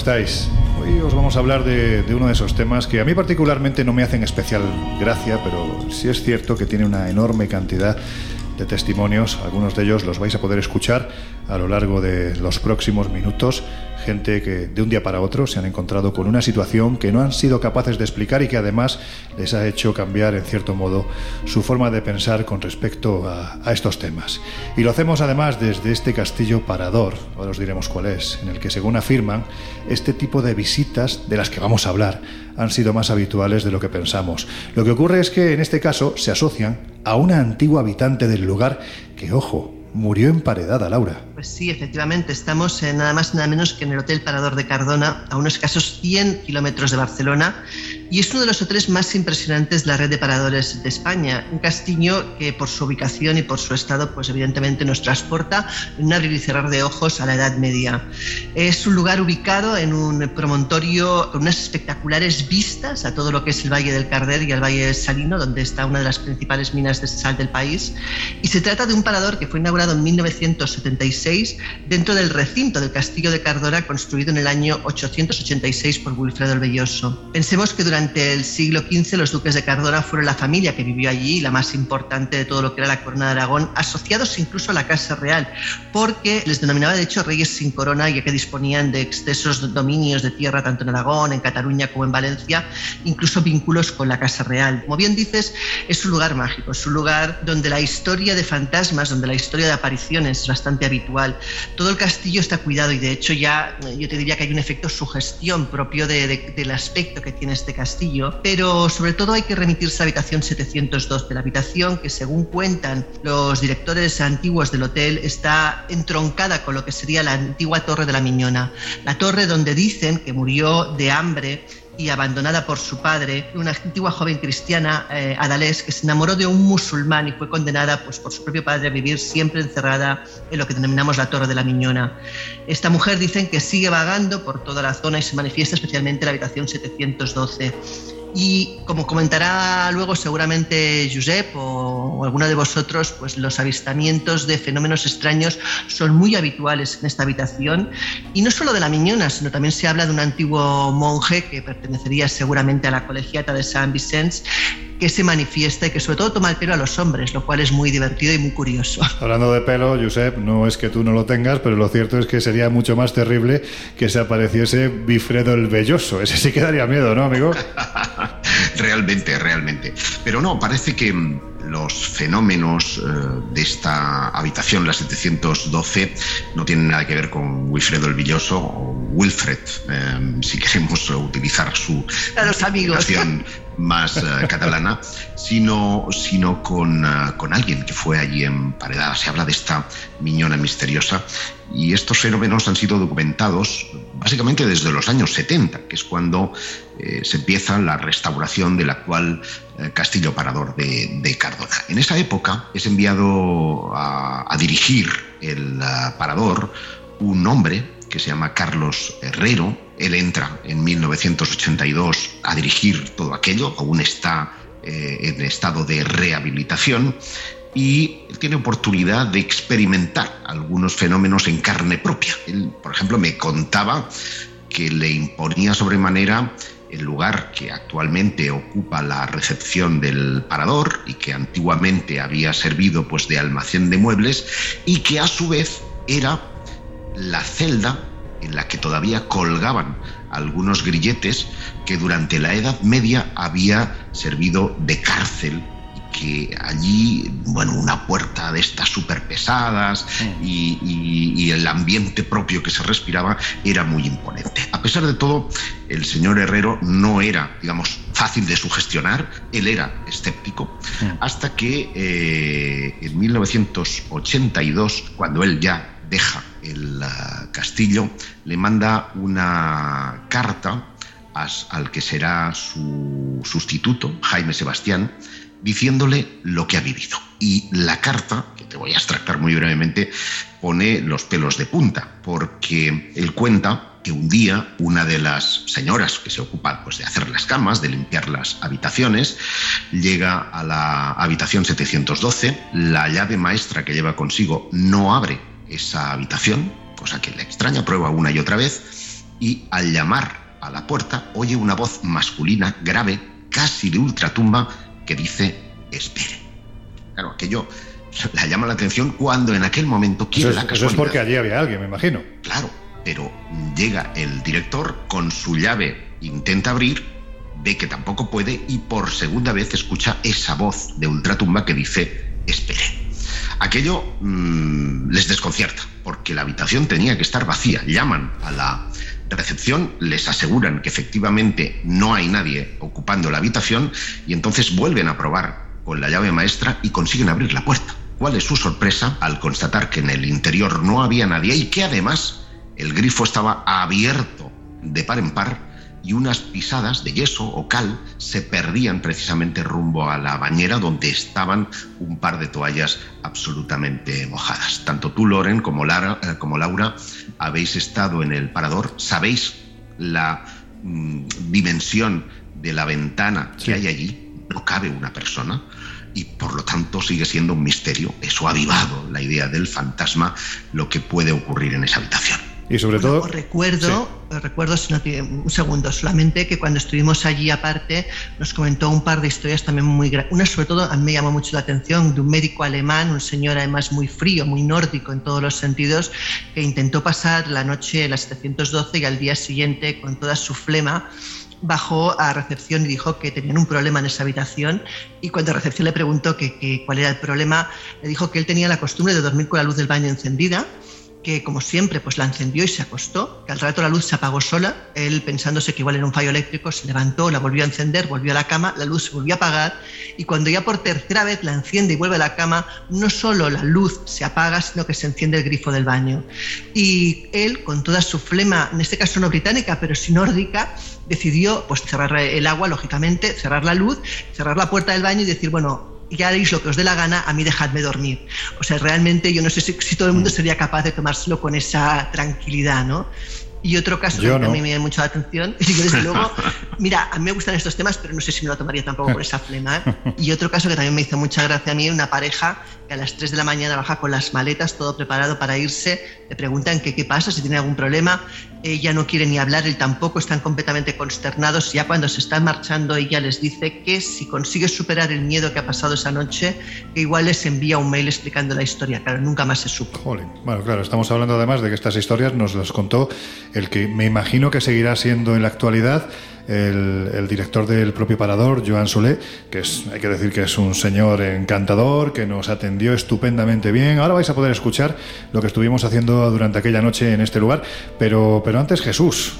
Estáis? Hoy os vamos a hablar de, uno de esos temas que a mí particularmente no me hacen especial gracia, pero sí es cierto que tiene una enorme cantidad de testimonios, algunos de ellos los vais a poder escuchar a lo largo de los próximos minutos gente que de un día para otro se han encontrado con una situación que no han sido capaces de explicar y que además les ha hecho cambiar en cierto modo su forma de pensar con respecto a, estos temas. Y lo hacemos además desde este castillo parador, ahora os diremos cuál es, en el que según afirman, este tipo de visitas de las que vamos a hablar han sido más habituales de lo que pensamos. Lo que ocurre es que en este caso se asocian a una antigua habitante del lugar que, ojo, murió emparedada, Laura. Pues sí, efectivamente, estamos en nada más nada menos que en el Hotel Parador de Cardona, a unos escasos 100 kilómetros de Barcelona, y es uno de los hoteles más impresionantes de la red de paradores de España. Un castillo que por su ubicación y por su estado, pues evidentemente nos transporta en un abrir y cerrar de ojos a la Edad Media. Es un lugar ubicado en un promontorio con unas espectaculares vistas a todo lo que es el Valle del Carder y el Valle Salino, donde está una de las principales minas de sal del país. Y se trata de un parador que fue inaugurado en 1976 dentro del recinto del Castillo de Cardona, construido en el año 886 por Wilfredo el Belloso. Pensemos que durante durante el siglo XV los duques de Cardona fueron la familia que vivió allí, la más importante de todo lo que era la corona de Aragón, asociados incluso a la Casa Real, porque les denominaba de hecho reyes sin corona, ya que disponían de excesos dominios de tierra tanto en Aragón, en Cataluña como en Valencia, incluso vínculos con la Casa Real. Como bien dices, es un lugar mágico, es un lugar donde la historia de fantasmas, donde la historia de apariciones es bastante habitual. Todo el castillo está cuidado y de hecho ya yo te diría que hay un efecto sugestión propio del aspecto que tiene este castillo pero sobre todo hay que remitirse a la habitación 702 de la habitación que según cuentan los directores antiguos del hotel está entroncada con lo que sería la antigua torre de la Miñona, la torre donde dicen que murió de hambre y abandonada por su padre, una antigua joven cristiana, eh, Adalés, que se enamoró de un musulmán y fue condenada pues, por su propio padre a vivir siempre encerrada en lo que denominamos la Torre de la Miñona. Esta mujer dicen que sigue vagando por toda la zona y se manifiesta especialmente en la habitación 712. Y como comentará luego seguramente Josep o, alguno de vosotros, pues los avistamientos de fenómenos extraños son muy habituales en esta habitación. Y no solo de la Miñona, sino también se habla de un antiguo monje que pertenecería seguramente a la colegiata de San Vicente, que se manifiesta y que sobre todo toma el pelo a los hombres, lo cual es muy divertido y muy curioso. Hablando de pelo, Josep, no es que tú no lo tengas, pero lo cierto es que sería mucho más terrible que se apareciese Bifredo el Belloso. Ese sí que daría miedo, ¿no, amigo? realmente, realmente. Pero no, parece que mm, los fenómenos eh, de esta habitación, la 712, no tienen nada que ver con Wilfredo el Villoso o Wilfred, eh, si queremos utilizar su amigos más eh, catalana, sino, sino con, con, alguien que fue allí emparedada. Se habla de esta miñona misteriosa y estos fenómenos han sido documentados básicamente desde los años 70, que es cuando eh, se empieza la restauración del actual eh, castillo parador de, Cardona. En esa época es enviado a, dirigir el eh, parador un hombre que se llama Carlos Herrero. Él entra en 1982 a dirigir todo aquello, aún está en estado de rehabilitación y tiene oportunidad de experimentar algunos fenómenos en carne propia. Él, por ejemplo, me contaba que le imponía sobremanera el lugar que actualmente ocupa la recepción del parador y que antiguamente había servido pues de almacén de muebles y que a su vez era la celda en la que todavía colgaban algunos grilletes que durante la Edad Media había servido de cárcel que allí, bueno, una puerta de estas súper pesadas y, el ambiente propio que se respiraba era muy imponente. A pesar de todo, el señor Herrero no era, digamos, fácil de sugestionar, él era escéptico, hasta que eh, en 1982, cuando él ya deja el ah, castillo, le manda una carta al que será su sustituto, Jaime Sebastián, diciéndole lo que ha vivido. Y la carta, que te voy a extractar muy brevemente, pone los pelos de punta, porque él cuenta que un día una de las señoras que se ocupan pues, de hacer las camas, de limpiar las habitaciones, llega a la habitación 712, la llave maestra que lleva consigo no abre esa habitación, cosa que le extraña, prueba una y otra vez, y al llamar a la puerta oye una voz masculina grave, casi de ultratumba, que dice espere. Claro, aquello la llama la atención cuando en aquel momento quiere la Eso es porque allí había alguien, me imagino. Claro, pero llega el director con su llave, intenta abrir, ve que tampoco puede y por segunda vez escucha esa voz de ultratumba que dice espere. Aquello mm, les desconcierta, porque la habitación tenía que estar vacía. Llaman a la recepción, les aseguran que efectivamente no hay nadie ocupando la habitación y entonces vuelven a probar con la llave maestra y consiguen abrir la puerta. ¿Cuál es su sorpresa al constatar que en el interior no había nadie y que además el grifo estaba abierto de par en par y unas pisadas de yeso o cal se perdían precisamente rumbo a la bañera donde estaban un par de toallas absolutamente mojadas. Tanto tú, Loren, como, Lara, eh, como Laura habéis estado en el parador, sabéis la mm, dimensión de la ventana que hay allí, no cabe una persona y por lo tanto sigue siendo un misterio. Eso ha avivado la idea del fantasma, lo que puede ocurrir en esa habitación. Y sobre todo... recuerdo, recuerdo un segundo solamente que cuando estuvimos allí aparte nos comentó un par de historias también muy... Una sobre todo a mí me llamó mucho la atención de un médico alemán, un señor además muy frío, muy nórdico en todos los sentidos, que intentó pasar la noche en la 712 y al día siguiente con toda su flema bajó a recepción y dijo que tenían un problema en esa habitación. Y cuando recepción le preguntó que, cuál era el problema, le dijo que él tenía la costumbre de dormir con la luz del baño encendida que como siempre pues la encendió y se acostó, que al rato la luz se apagó sola, él pensándose que igual era un fallo eléctrico, se levantó, la volvió a encender, volvió a la cama, la luz se volvió a apagar y cuando ya por tercera vez la enciende y vuelve a la cama, no solo la luz se apaga, sino que se enciende el grifo del baño. Y él, con toda su flema, en este caso no británica, pero sí nórdica, decidió pues cerrar el agua, lógicamente, cerrar la luz, cerrar la puerta del baño y decir, bueno, ya haréis lo que os dé la gana, a mí dejadme dormir. O sea, realmente yo no sé si, si todo el mundo sería capaz de tomárselo con esa tranquilidad, ¿no? Y otro caso que a mí me llama mucho la atención, y desde luego, mira, a mí me gustan estos temas, pero no sé si me lo tomaría tampoco por esa flema. ¿eh? Y otro caso que también me hizo mucha gracia a mí, una pareja que a las 3 de la mañana baja con las maletas, todo preparado para irse, le preguntan que qué pasa, si tiene algún problema, ella no quiere ni hablar, él tampoco, están completamente consternados. Ya cuando se están marchando, ella les dice que si consigue superar el miedo que ha pasado esa noche, que igual les envía un mail explicando la historia. Claro, nunca más se supo. Bueno, claro, estamos hablando además de que estas historias nos las contó el que me imagino que seguirá siendo en la actualidad el, director del propio Parador, Joan Solé, que es, hay que decir que es un señor encantador, que nos atendió estupendamente bien. Ahora vais a poder escuchar lo que estuvimos haciendo durante aquella noche en este lugar, pero, pero antes Jesús,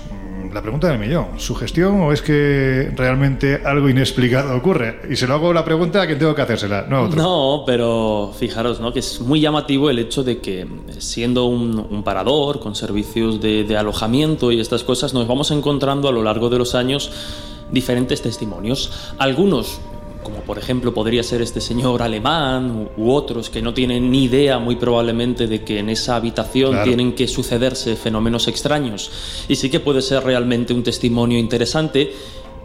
la pregunta del millón, ¿sugestión o es que realmente algo inexplicado ocurre? Y se lo hago la pregunta a quien tengo que hacérsela, no a otro. No, pero fijaros, ¿no? Que es muy llamativo el hecho de que siendo un, parador con servicios de, de alojamiento y estas cosas, nos vamos encontrando a lo largo de los años diferentes testimonios. Algunos como por ejemplo podría ser este señor alemán u, otros que no tienen ni idea muy probablemente de que en esa habitación tienen que sucederse fenómenos extraños. Y sí que puede ser realmente un testimonio interesante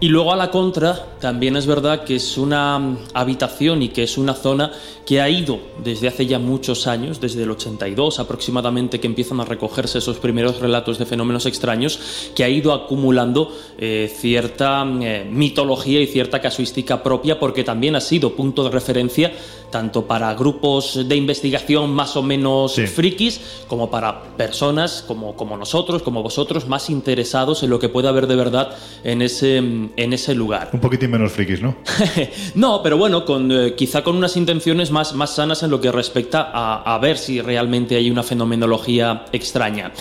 Y luego a la contra, también es verdad que es una mm, habitación y que es una zona que ha ido desde hace ya muchos años, desde el 82 aproximadamente, que empiezan a recogerse esos primeros relatos de fenómenos extraños, que ha ido acumulando eh, cierta mm, eh, mitología y cierta casuística propia, porque también ha sido punto de referencia tanto para grupos de investigación más o menos frikis, como para personas como, como nosotros, como vosotros, más interesados en lo que puede haber de verdad en ese, en ese lugar. Un poquitín menos frikis, ¿no? no, pero bueno, con, eh, quizá con unas intenciones más, más sanas en lo que respecta a, a ver si realmente hay una fenomenología extraña.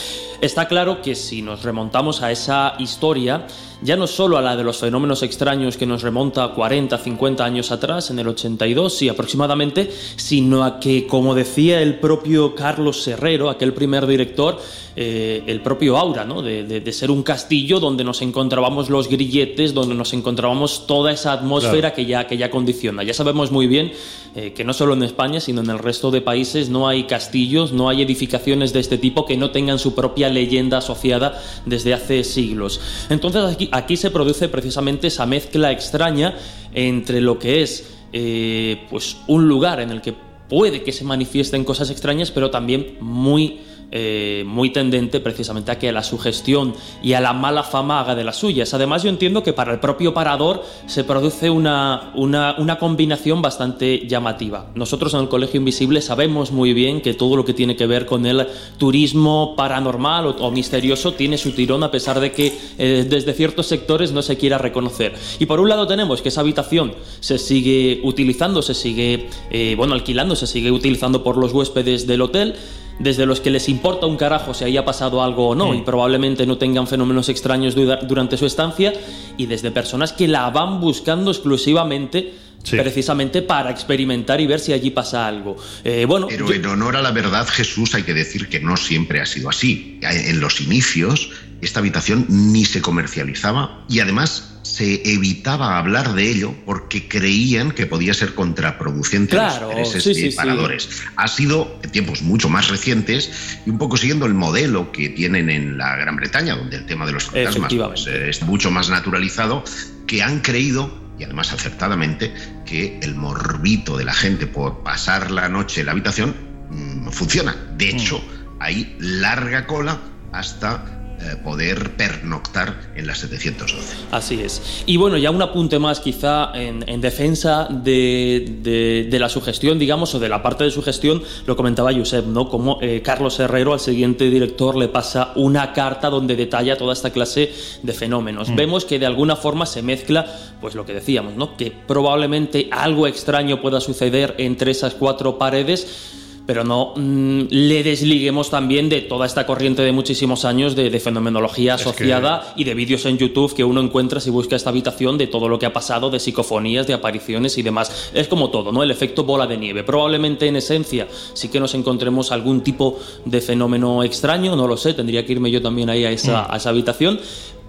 Está claro que si nos remontamos a esa historia, ya no solo a la de los fenómenos extraños que nos remonta 40, 50 años atrás, en el 82, sí, aproximadamente, sino a que, como decía el propio Carlos Herrero, aquel primer director, eh, el propio aura, ¿no? De, ser un castillo donde nos encontrábamos los grilletes, donde nos encontrábamos toda esa atmósfera que, ya, que ya condiciona. Ya sabemos muy bien eh, que no solo en España, sino en el resto de países no hay castillos, no hay edificaciones de este tipo que no tengan su propia leyenda asociada desde hace siglos. Entonces aquí, aquí se produce precisamente esa mezcla extraña entre lo que es eh, pues un lugar en el que puede que se manifiesten cosas extrañas, pero también muy eh, muy tendente precisamente a que la sugestión y a la mala fama haga de las suyas. Además, yo entiendo que para el propio parador se produce una, una, combinación bastante llamativa. Nosotros en el Colegio Invisible sabemos muy bien que todo lo que tiene que ver con el turismo paranormal o, misterioso tiene su tirón a pesar de que eh, desde ciertos sectores no se quiera reconocer. Y por un lado tenemos que esa habitación se sigue utilizando, se sigue, eh, bueno, alquilando, se sigue utilizando por los huéspedes del hotel desde los que les importa un carajo si haya pasado algo o no mm. y probablemente no tengan fenómenos extraños durante su estancia, y desde personas que la van buscando exclusivamente precisamente para experimentar y ver si allí pasa algo. Eh, bueno, Pero en honor a la verdad, Jesús, hay que decir que no siempre ha sido así. En los inicios, esta habitación ni se comercializaba y además se evitaba hablar de ello porque creían que podía ser contraproducente a los intereses paradores. Ha sido en tiempos mucho más recientes y un poco siguiendo el modelo que tienen en la Gran Bretaña, donde el tema de los fantasmas pues, es mucho más naturalizado, que han creído y además acertadamente que el morbito de la gente por pasar la noche en la habitación mm, funciona. De mm. hecho, hay larga cola hasta eh, poder pernoctar en la 712. Así es. Y bueno, ya un apunte más quizá en, defensa de, la sugestión, digamos, o de la parte de sugestión, lo comentaba Josep, ¿no? Como eh, Carlos Herrero al siguiente director le pasa una carta donde detalla toda esta clase de fenómenos. Mm. Vemos que de alguna forma se mezcla, pues lo que decíamos, ¿no? Que probablemente algo extraño pueda suceder entre esas cuatro paredes pero no mm, le desliguemos también de toda esta corriente de muchísimos años de, fenomenología asociada y de vídeos en YouTube que uno encuentra si busca esta habitación de todo lo que ha pasado, de psicofonías, de apariciones y demás. Es como todo, ¿no? El efecto bola de nieve. Probablemente en esencia sí que nos encontremos algún tipo de fenómeno extraño, no lo sé, tendría que irme yo también ahí a esa, mm. a esa habitación,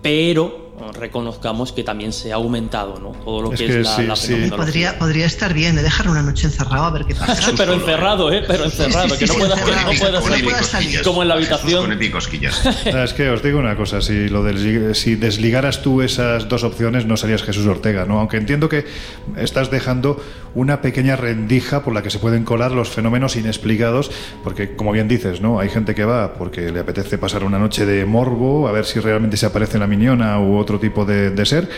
pero reconozcamos que también se ha aumentado ¿no? todo lo que, es la, Podría, podría estar bien, ¿eh? dejar una noche encerrado a ver qué pasa. pero encerrado, ¿eh? Pero encerrado, que no pueda, salir como en la habitación. es que os digo una cosa, si, lo si desligaras tú esas dos opciones no serías Jesús Ortega, ¿no? Aunque entiendo que estás dejando una pequeña rendija por la que se pueden colar los fenómenos inexplicados, porque como bien dices, ¿no? Hay gente que va porque le apetece pasar una noche de morbo, a ver si realmente se aparece la miniona u otro tipo de, ser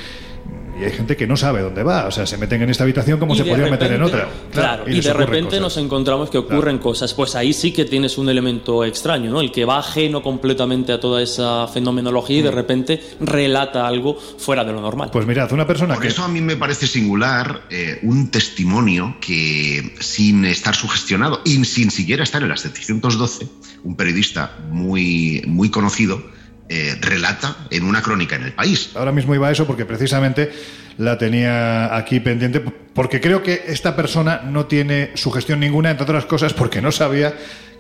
y hay gente que no sabe dónde va, o sea, se meten en esta habitación como se podrían meter en otra. Claro, y, de repente nos encontramos que ocurren cosas, pues ahí sí que tienes un elemento extraño, ¿no? El que va ajeno completamente a toda esa fenomenología y de mm. repente relata algo fuera de lo normal. Pues mirad, una persona Por eso a mí me parece singular eh, un testimonio que sin estar sugestionado y sin siquiera estar en las 712, un periodista muy, muy conocido, eh, relata en una crónica en el país. Ahora mismo iba a eso porque precisamente la tenía aquí pendiente, porque creo que esta persona no tiene sugestión ninguna, entre otras cosas, porque no sabía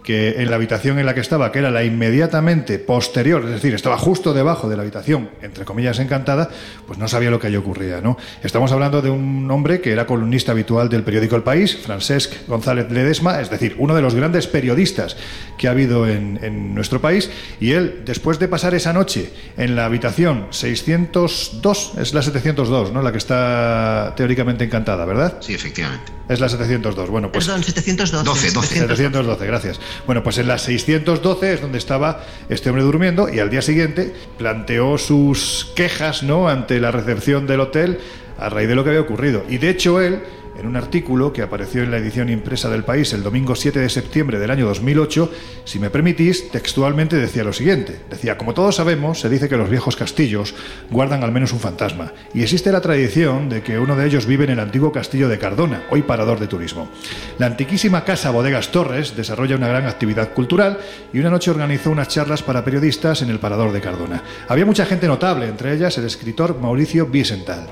que en la habitación en la que estaba, que era la inmediatamente posterior, es decir, estaba justo debajo de la habitación, entre comillas, encantada, pues no sabía lo que allí ocurría, ¿no? Estamos hablando de un hombre que era columnista habitual del periódico El País, Francesc González Ledesma, es decir, uno de los grandes periodistas que ha habido en, nuestro país, y él, después de pasar esa noche en la habitación 602, es la 702, ¿no? La que está teóricamente encantada, ¿verdad? Sí, efectivamente. Es la 702. Bueno, pues. Perdón, 712. 12, 12. 712, gracias. Bueno, pues en la 612 es donde estaba este hombre durmiendo y al día siguiente planteó sus quejas, ¿no? Ante la recepción del hotel a raíz de lo que había ocurrido. Y de hecho él en un artículo que apareció en la edición impresa del país el domingo 7 de septiembre del año 2008, si me permitís, textualmente decía lo siguiente. Decía, como todos sabemos, se dice que los viejos castillos guardan al menos un fantasma, y existe la tradición de que uno de ellos vive en el antiguo castillo de Cardona, hoy parador de turismo. La antiquísima casa Bodegas Torres desarrolla una gran actividad cultural y una noche organizó unas charlas para periodistas en el parador de Cardona. Había mucha gente notable, entre ellas el escritor Mauricio Wiesenthal.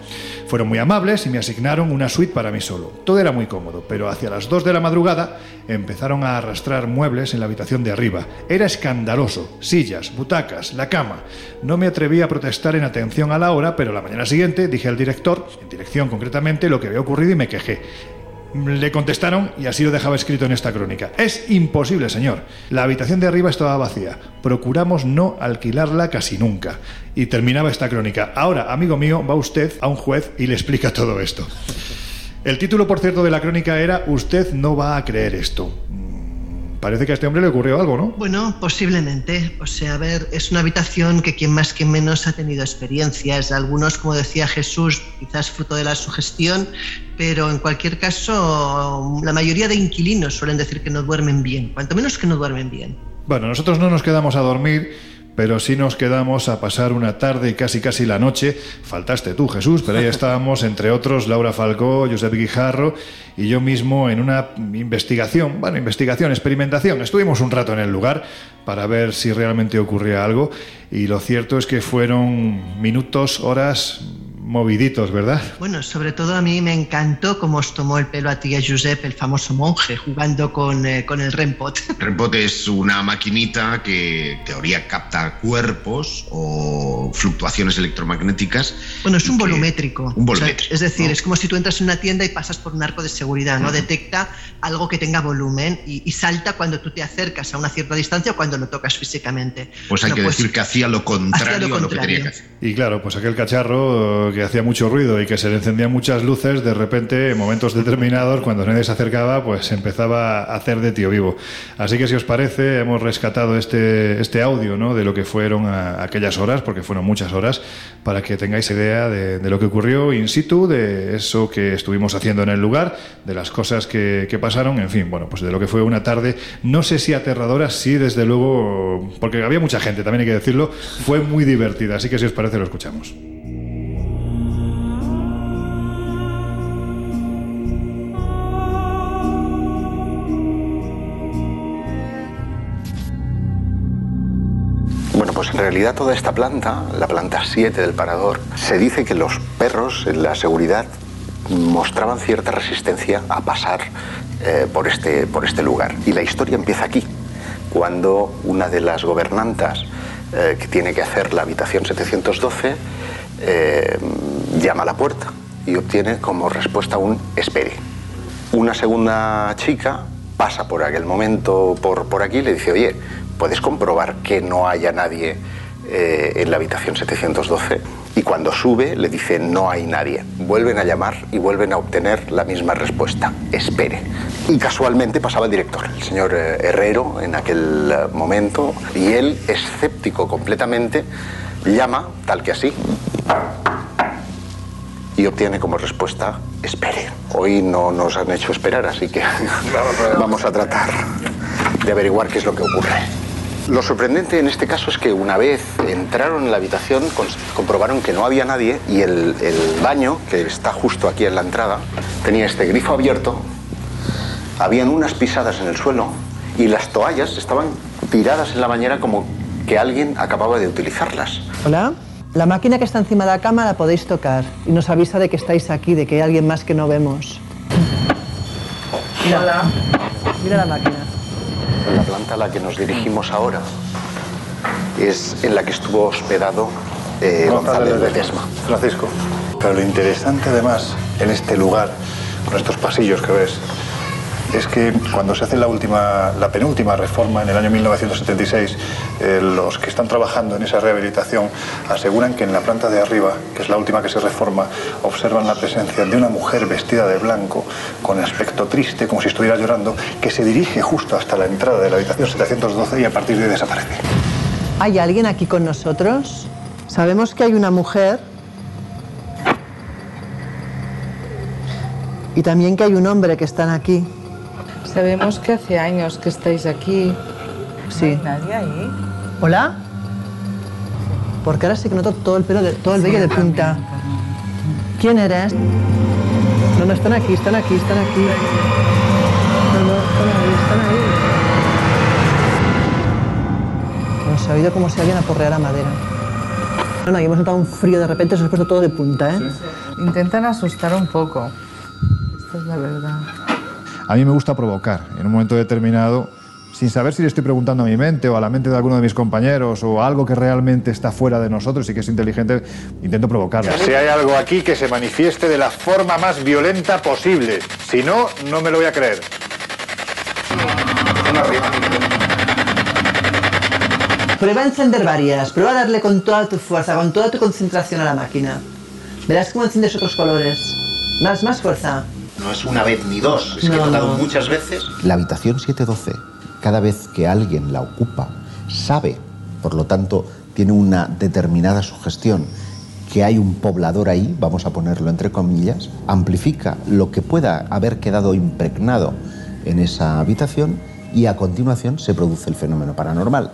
Fueron muy amables y me asignaron una suite para mí solo. Todo era muy cómodo, pero hacia las 2 de la madrugada empezaron a arrastrar muebles en la habitación de arriba. Era escandaloso. Sillas, butacas, la cama. No me atreví a protestar en atención a la hora, pero la mañana siguiente dije al director, en dirección concretamente, lo que había ocurrido y me quejé. Le contestaron y así lo dejaba escrito en esta crónica. Es imposible, señor. La habitación de arriba estaba vacía. Procuramos no alquilarla casi nunca. Y terminaba esta crónica. Ahora, amigo mío, va usted a un juez y le explica todo esto. El título, por cierto, de la crónica era Usted no va a creer esto. Parece que a este hombre le ocurrió algo, ¿no? Bueno, posiblemente. O sea, a ver, es una habitación que quien más que menos ha tenido experiencias. Algunos, como decía Jesús, quizás fruto de la sugestión, pero en cualquier caso, la mayoría de inquilinos suelen decir que no duermen bien, cuanto menos que no duermen bien. Bueno, nosotros no nos quedamos a dormir, pero sí nos quedamos a pasar una tarde y casi casi la noche. Faltaste tú, Jesús, pero ahí estábamos, entre otros, Laura Falcó, Josep Guijarro y yo mismo en una investigación, bueno, investigación, experimentación. Estuvimos un rato en el lugar para ver si realmente ocurría algo y lo cierto es que fueron minutos, horas moviditos, ¿verdad? Bueno, sobre todo a mí me encantó cómo os tomó el pelo a ti y a Josep, el famoso monje, jugando con, eh, con el Rempot. Rempot es una maquinita que en teoría capta cuerpos o fluctuaciones electromagnéticas. Bueno, es un que- volumétrico. Un O sea, volumétrico. es decir, ¿no? es como si tú entras en una tienda y pasas por un arco de seguridad, ¿no? Detecta algo que tenga volumen y, y salta cuando tú te acercas a una cierta distancia o cuando lo tocas físicamente. Pues hay Bueno, que decir que hacía lo contrario hacía lo a lo que tenía contrario. que hacer. Y claro, pues aquel cacharro que hacía mucho ruido y que se le encendían muchas luces, de repente, en momentos determinados, cuando nadie se acercaba, pues empezaba a hacer de tío vivo. Así que si os parece, hemos rescatado este, este audio ¿no? de lo que fueron aquellas horas, porque fueron muchas horas, para que tengáis idea de, de lo que ocurrió in situ, de eso que estuvimos haciendo en el lugar, de las cosas que, que pasaron, en fin, bueno, pues de lo que fue una tarde, no sé si aterradora, sí, desde luego, porque había mucha gente, también hay que decirlo, fue muy divertida, así que si os parece lo escuchamos. Pues en realidad toda esta planta, la planta 7 del parador, se dice que los perros en la seguridad mostraban cierta resistencia a pasar eh, por, este, por este lugar. Y la historia empieza aquí, cuando una de las gobernantas eh, que tiene que hacer la habitación 712 eh, llama a la puerta y obtiene como respuesta un espere. Una segunda chica pasa por aquel momento por, por aquí y le dice, oye, ¿puedes comprobar que no haya nadie eh, en la habitación 712? Y cuando sube le dice, no hay nadie. Vuelven a llamar y vuelven a obtener la misma respuesta, espere. Y casualmente pasaba el director, el señor eh, Herrero, en aquel eh, momento, y él, escéptico completamente, llama, tal que así, y obtiene como respuesta espere. Hoy no nos han hecho esperar, así que vamos a tratar de averiguar qué es lo que ocurre. Lo sorprendente en este caso es que una vez entraron en la habitación comprobaron que no había nadie y el, el baño, que está justo aquí en la entrada, tenía este grifo abierto, habían unas pisadas en el suelo y las toallas estaban tiradas en la bañera como que alguien acababa de utilizarlas. Hola. La máquina que está encima de la cama la podéis tocar y nos avisa de que estáis aquí, de que hay alguien más que no vemos. Mira, Mira la máquina. Planta a la que nos dirigimos ahora es en la que estuvo hospedado eh, González de Ledesma. Francisco. Pero lo interesante además en este lugar, con estos pasillos que ves, es que cuando se hace la última, la penúltima reforma en el año 1976, eh, los que están trabajando en esa rehabilitación aseguran que en la planta de arriba, que es la última que se reforma, observan la presencia de una mujer vestida de blanco, con aspecto triste, como si estuviera llorando, que se dirige justo hasta la entrada de la habitación 712 y a partir de ahí desaparece. ¿Hay alguien aquí con nosotros? Sabemos que hay una mujer y también que hay un hombre que están aquí. Sabemos que hace años que estáis aquí. Sí. ¿Nadie ahí? ¿Hola? Porque ahora sí que noto todo el pelo, de, todo el vello de punta. ¿Quién eres? No, no, están aquí, están aquí, están aquí. No, no, están ahí, están ahí. Nos ha oído como si alguien aporreara madera. No, no, y hemos notado un frío de repente, se nos ha puesto todo de punta, ¿eh? Intentan asustar un poco. Esta es la verdad. A mí me gusta provocar en un momento determinado, sin saber si le estoy preguntando a mi mente o a la mente de alguno de mis compañeros o algo que realmente está fuera de nosotros y que es inteligente, intento provocarlo. Si hay algo aquí que se manifieste de la forma más violenta posible. Si no, no me lo voy a creer. Prueba a encender varias, prueba a darle con toda tu fuerza, con toda tu concentración a la máquina. Verás cómo enciendes otros colores. Más, más fuerza. No es una vez ni dos, es que he No, tocado no. muchas veces. La habitación 712, cada vez que alguien la ocupa, sabe, por lo tanto, tiene una determinada sugestión, que hay un poblador ahí, vamos a ponerlo entre comillas, amplifica lo que pueda haber quedado impregnado en esa habitación y a continuación se produce el fenómeno paranormal,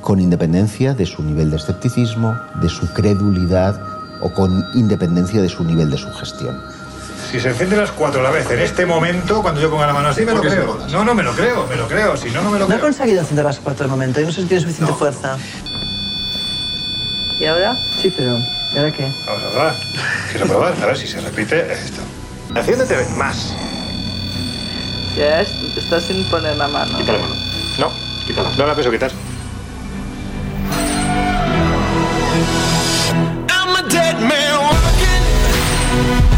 con independencia de su nivel de escepticismo, de su credulidad o con independencia de su nivel de sugestión. Si se encienden las cuatro a la vez en este momento, cuando yo ponga la mano así, me lo ¿Por qué se creo. No, no me lo creo, me lo creo. Si no, no me lo No he creo. conseguido encender las cuatro de momento, yo no sé si tiene suficiente fuerza. ¿Y ahora? Sí, pero ¿y ahora qué? Vamos a probar. Quiero probar, a ver si se repite esto. Enciéndete más. Ya es- estás sin poner la mano. Quítale mano. No, quítala. No la pienso quitar. I'm a dead man walking.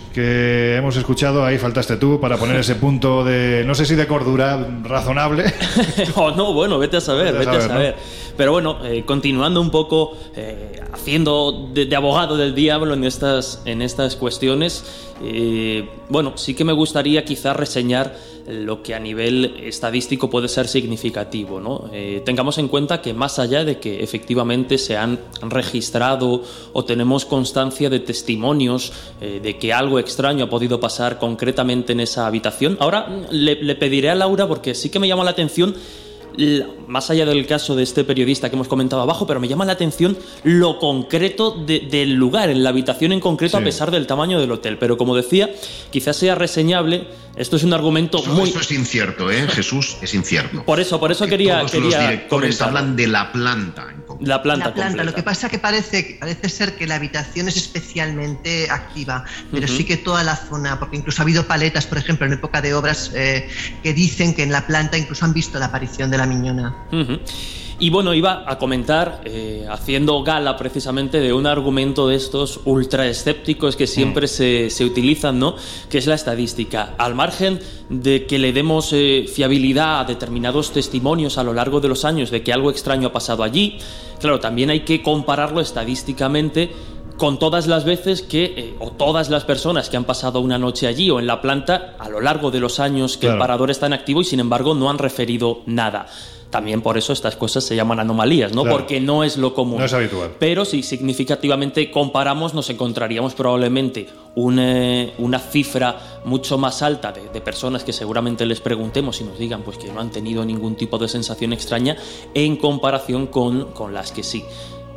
que hemos escuchado, ahí faltaste tú para poner ese punto de, no sé si de cordura razonable. oh, no, bueno, vete a saber, Vete vete a saber. Pero bueno, eh, continuando un poco, eh, haciendo de, de abogado del diablo en estas, en estas cuestiones, eh, bueno, sí que me gustaría quizás reseñar lo que a nivel estadístico puede ser significativo. ¿no? Eh, tengamos en cuenta que más allá de que efectivamente se han registrado o tenemos constancia de testimonios eh, de que algo extraño ha podido pasar concretamente en esa habitación, ahora le pediré a Laura porque sí que me llama la atención la- más allá del caso de este periodista que hemos comentado abajo, pero me llama la atención lo concreto de- del lugar, en la habitación en concreto, Sí. a pesar del tamaño del hotel. Pero como decía, quizás sea reseñable. Esto es un argumento Eso, muy. eso es incierto, ¿eh? Jesús, es incierto. Por eso, por eso quería, todos los quería directores hablan de la planta. La planta, la planta. Lo que pasa que parece, parece ser que la habitación es especialmente activa, pero sí que toda la zona, porque incluso ha habido paletas, por ejemplo, en época de obras, eh, que dicen que en la planta incluso han visto la aparición de la miñona. Y bueno, iba a comentar, eh, haciendo gala precisamente de un argumento de estos ultra escépticos que siempre se, se utilizan, ¿no? Que es la estadística. Al margen de que le demos eh, fiabilidad a determinados testimonios a lo largo de los años de que algo extraño ha pasado allí, claro, también hay que compararlo estadísticamente con todas las veces que, eh, o todas las personas que han pasado una noche allí o en la planta a lo largo de los años que el parador está en activo y sin embargo no han referido nada. También por eso estas cosas se llaman anomalías, ¿no? Claro. Porque no es lo común. No es habitual. Pero si significativamente comparamos, nos encontraríamos probablemente eh, una cifra mucho más alta de, de personas que seguramente les preguntemos y nos digan pues, que no han tenido ningún tipo de sensación extraña en comparación con, con las que sí.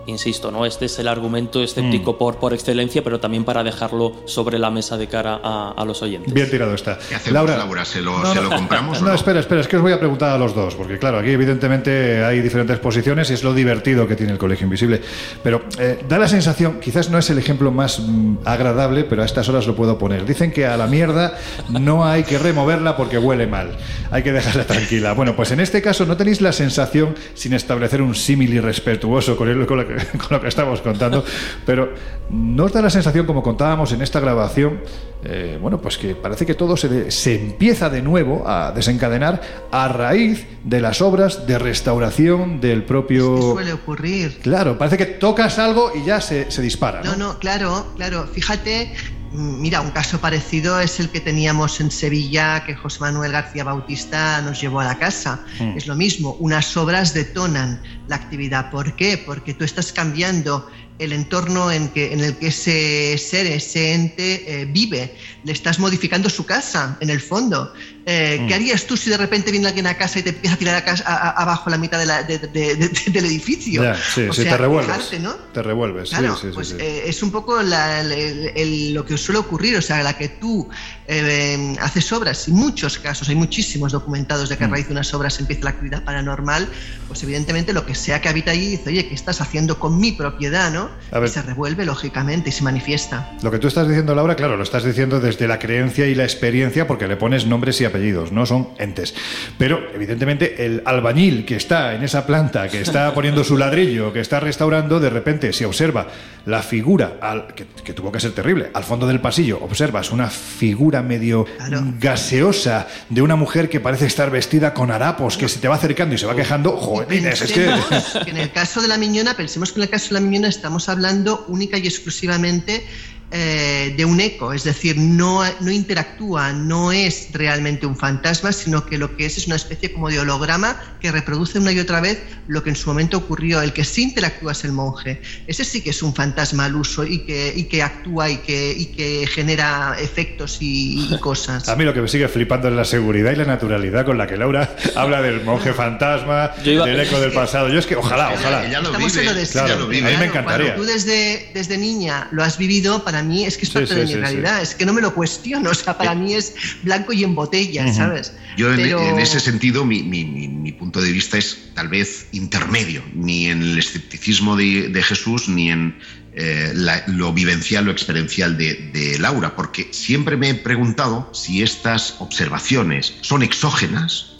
Insisto, ¿no? Este es el argumento escéptico Mm. por, por excelencia, pero también para dejarlo sobre la mesa de cara a, a los oyentes. Bien tirado está. ¿Qué hacemos, Laura? ¿Se lo, se lo compramos o No, no? espera, espera, es que os voy a preguntar a los dos, porque claro, aquí evidentemente hay diferentes posiciones y es lo divertido que tiene el Colegio Invisible. Pero eh, da la sensación, quizás no es el ejemplo más mm, agradable, pero a estas horas lo puedo poner. Dicen que a la mierda no hay que removerla porque huele mal, hay que dejarla tranquila. Bueno, pues en este caso no tenéis la sensación, sin establecer un símil irrespetuoso con, el- con lo que, con lo que estamos contando, pero ¿no os da la sensación, como contábamos en esta grabación, eh, bueno, pues que parece que todo se, de- se empieza de nuevo a desencadenar a raíz de las obras de restauración del propio... Suele ocurrir. Claro, parece que tocas algo y ya se, se dispara. ¿no? No, no, claro, claro. Fíjate, mira, un caso parecido es el que teníamos en Sevilla, que José Manuel García Bautista nos llevó a la casa. Mm. Es lo mismo, unas obras detonan la actividad. ¿Por qué? Porque tú estás cambiando el entorno en, que, en el que ese ser, ese ente eh, vive. Le estás modificando su casa, en el fondo. Eh, Mm. ¿Qué harías tú si de repente viene alguien a casa y te empieza a tirar a casa- a- a- abajo la mitad de la- de- de- de- del edificio? Ya, sí, O sí, sea, te revuelves. fijarte, ¿no? Te revuelves, Claro, sí, pues eh, es un poco la- el- el- el- lo que suele ocurrir, o sea, la que tú eh, haces obras, y muchos casos, hay muchísimos documentados de que a Mm. raíz de unas obras empieza la actividad paranormal, pues evidentemente lo que sea que habita allí dice, oye, ¿qué estás haciendo con mi propiedad, no? A ver. Y se revuelve, lógicamente, y se manifiesta. Lo que tú estás diciendo, Laura, claro, lo estás diciendo desde la creencia y la experiencia porque le pones nombres y apellidos, no son entes. Pero, evidentemente, el albañil que está en esa planta, que está poniendo su ladrillo, que está restaurando, de repente, si observa la figura, al- que, que tuvo que ser terrible, al fondo del pasillo, observas una figura medio gaseosa de una mujer que parece estar vestida con harapos, que se te va acercando y se va quejando, jolines, es que... Pensemos que en el caso de la miñona, pensemos que en el caso de la miñona estamos hablando única y exclusivamente eh, de un eco, es decir, no, no interactúa, no es realmente un fantasma, sino que lo que es es una especie como de holograma que reproduce una y otra vez lo que en su momento ocurrió. El que sí interactúa es el monje. Ese sí que es un fantasma al uso y que, y que actúa y que, y que genera efectos y, y cosas. A mí lo que me sigue flipando es la seguridad y la naturalidad con la que Laura habla del monje fantasma, iba- del eco del pasado. Yo es que, ojalá, ojalá. Estamos en lo de Claro, siempre. a mí me encantaría. Cuando tú desde, desde niña lo has vivido, para mí es que es Sí, parte sí, de mi realidad. Es que no me lo cuestiono. O sea, para mí es blanco y en botella. ¿sabes? Yo en, ese sentido, mi, mi- mi- mi punto de vista es tal vez intermedio, ni en el escepticismo de, de Jesús, ni en eh, la- lo vivencial, lo experiencial de, de Laura, porque siempre me he preguntado si estas observaciones son exógenas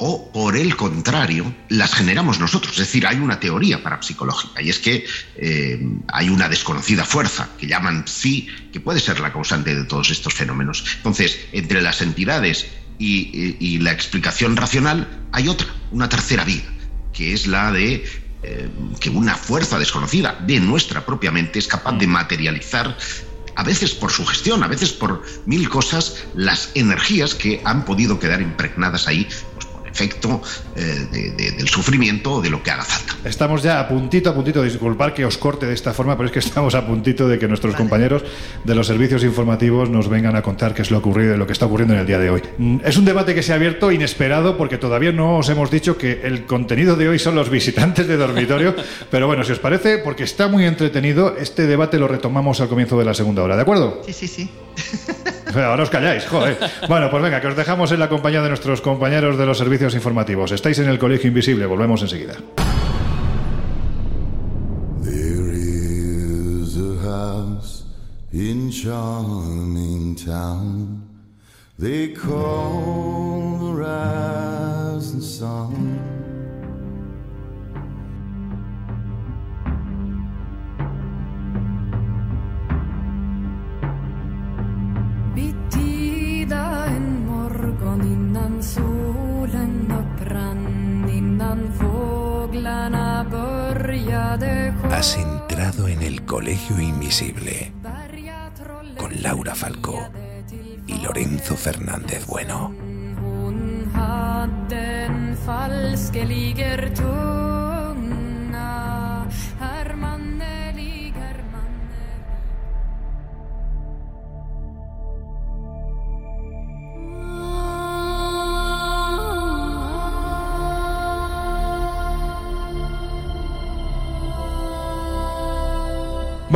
o, por el contrario, las generamos nosotros. Es decir, hay una teoría parapsicológica y es que eh, hay una desconocida fuerza que llaman psi, que puede ser la causante de todos estos fenómenos. Entonces, entre las entidades y, y- y la explicación racional, hay otra, una tercera vía, que es la de eh, que una fuerza desconocida de nuestra propia mente es capaz de materializar a veces por su gestión, a veces por mil cosas, las energías que han podido quedar impregnadas ahí, pues efecto eh, de- de- del sufrimiento o de lo que haga falta. Estamos ya a puntito, a puntito, disculpar que os corte de esta forma, pero es que estamos a puntito de que nuestros compañeros de los servicios informativos nos vengan a contar qué es lo ocurrido, lo que está ocurriendo en el día de hoy. Mm, Es un debate que se ha abierto inesperado porque todavía no os hemos dicho que el contenido de hoy son los visitantes de dormitorio, pero bueno, si os parece, porque está muy entretenido, este debate lo retomamos al comienzo de la segunda hora, ¿de acuerdo? Sí, sí, sí. Ahora os calláis, joder. Bueno, pues venga, que os dejamos en la compañía de nuestros compañeros de los servicios informativos. Estáis en el Colegio Invisible, volvemos enseguida. There is a house in charming town they call the rising sun. Bittida en morgon innan solen upprann Innan fåglarna började Has entrado en el Colegio Invisible con Laura Falcó y Lorenzo Fernández Bueno. Hon hade en falske ligger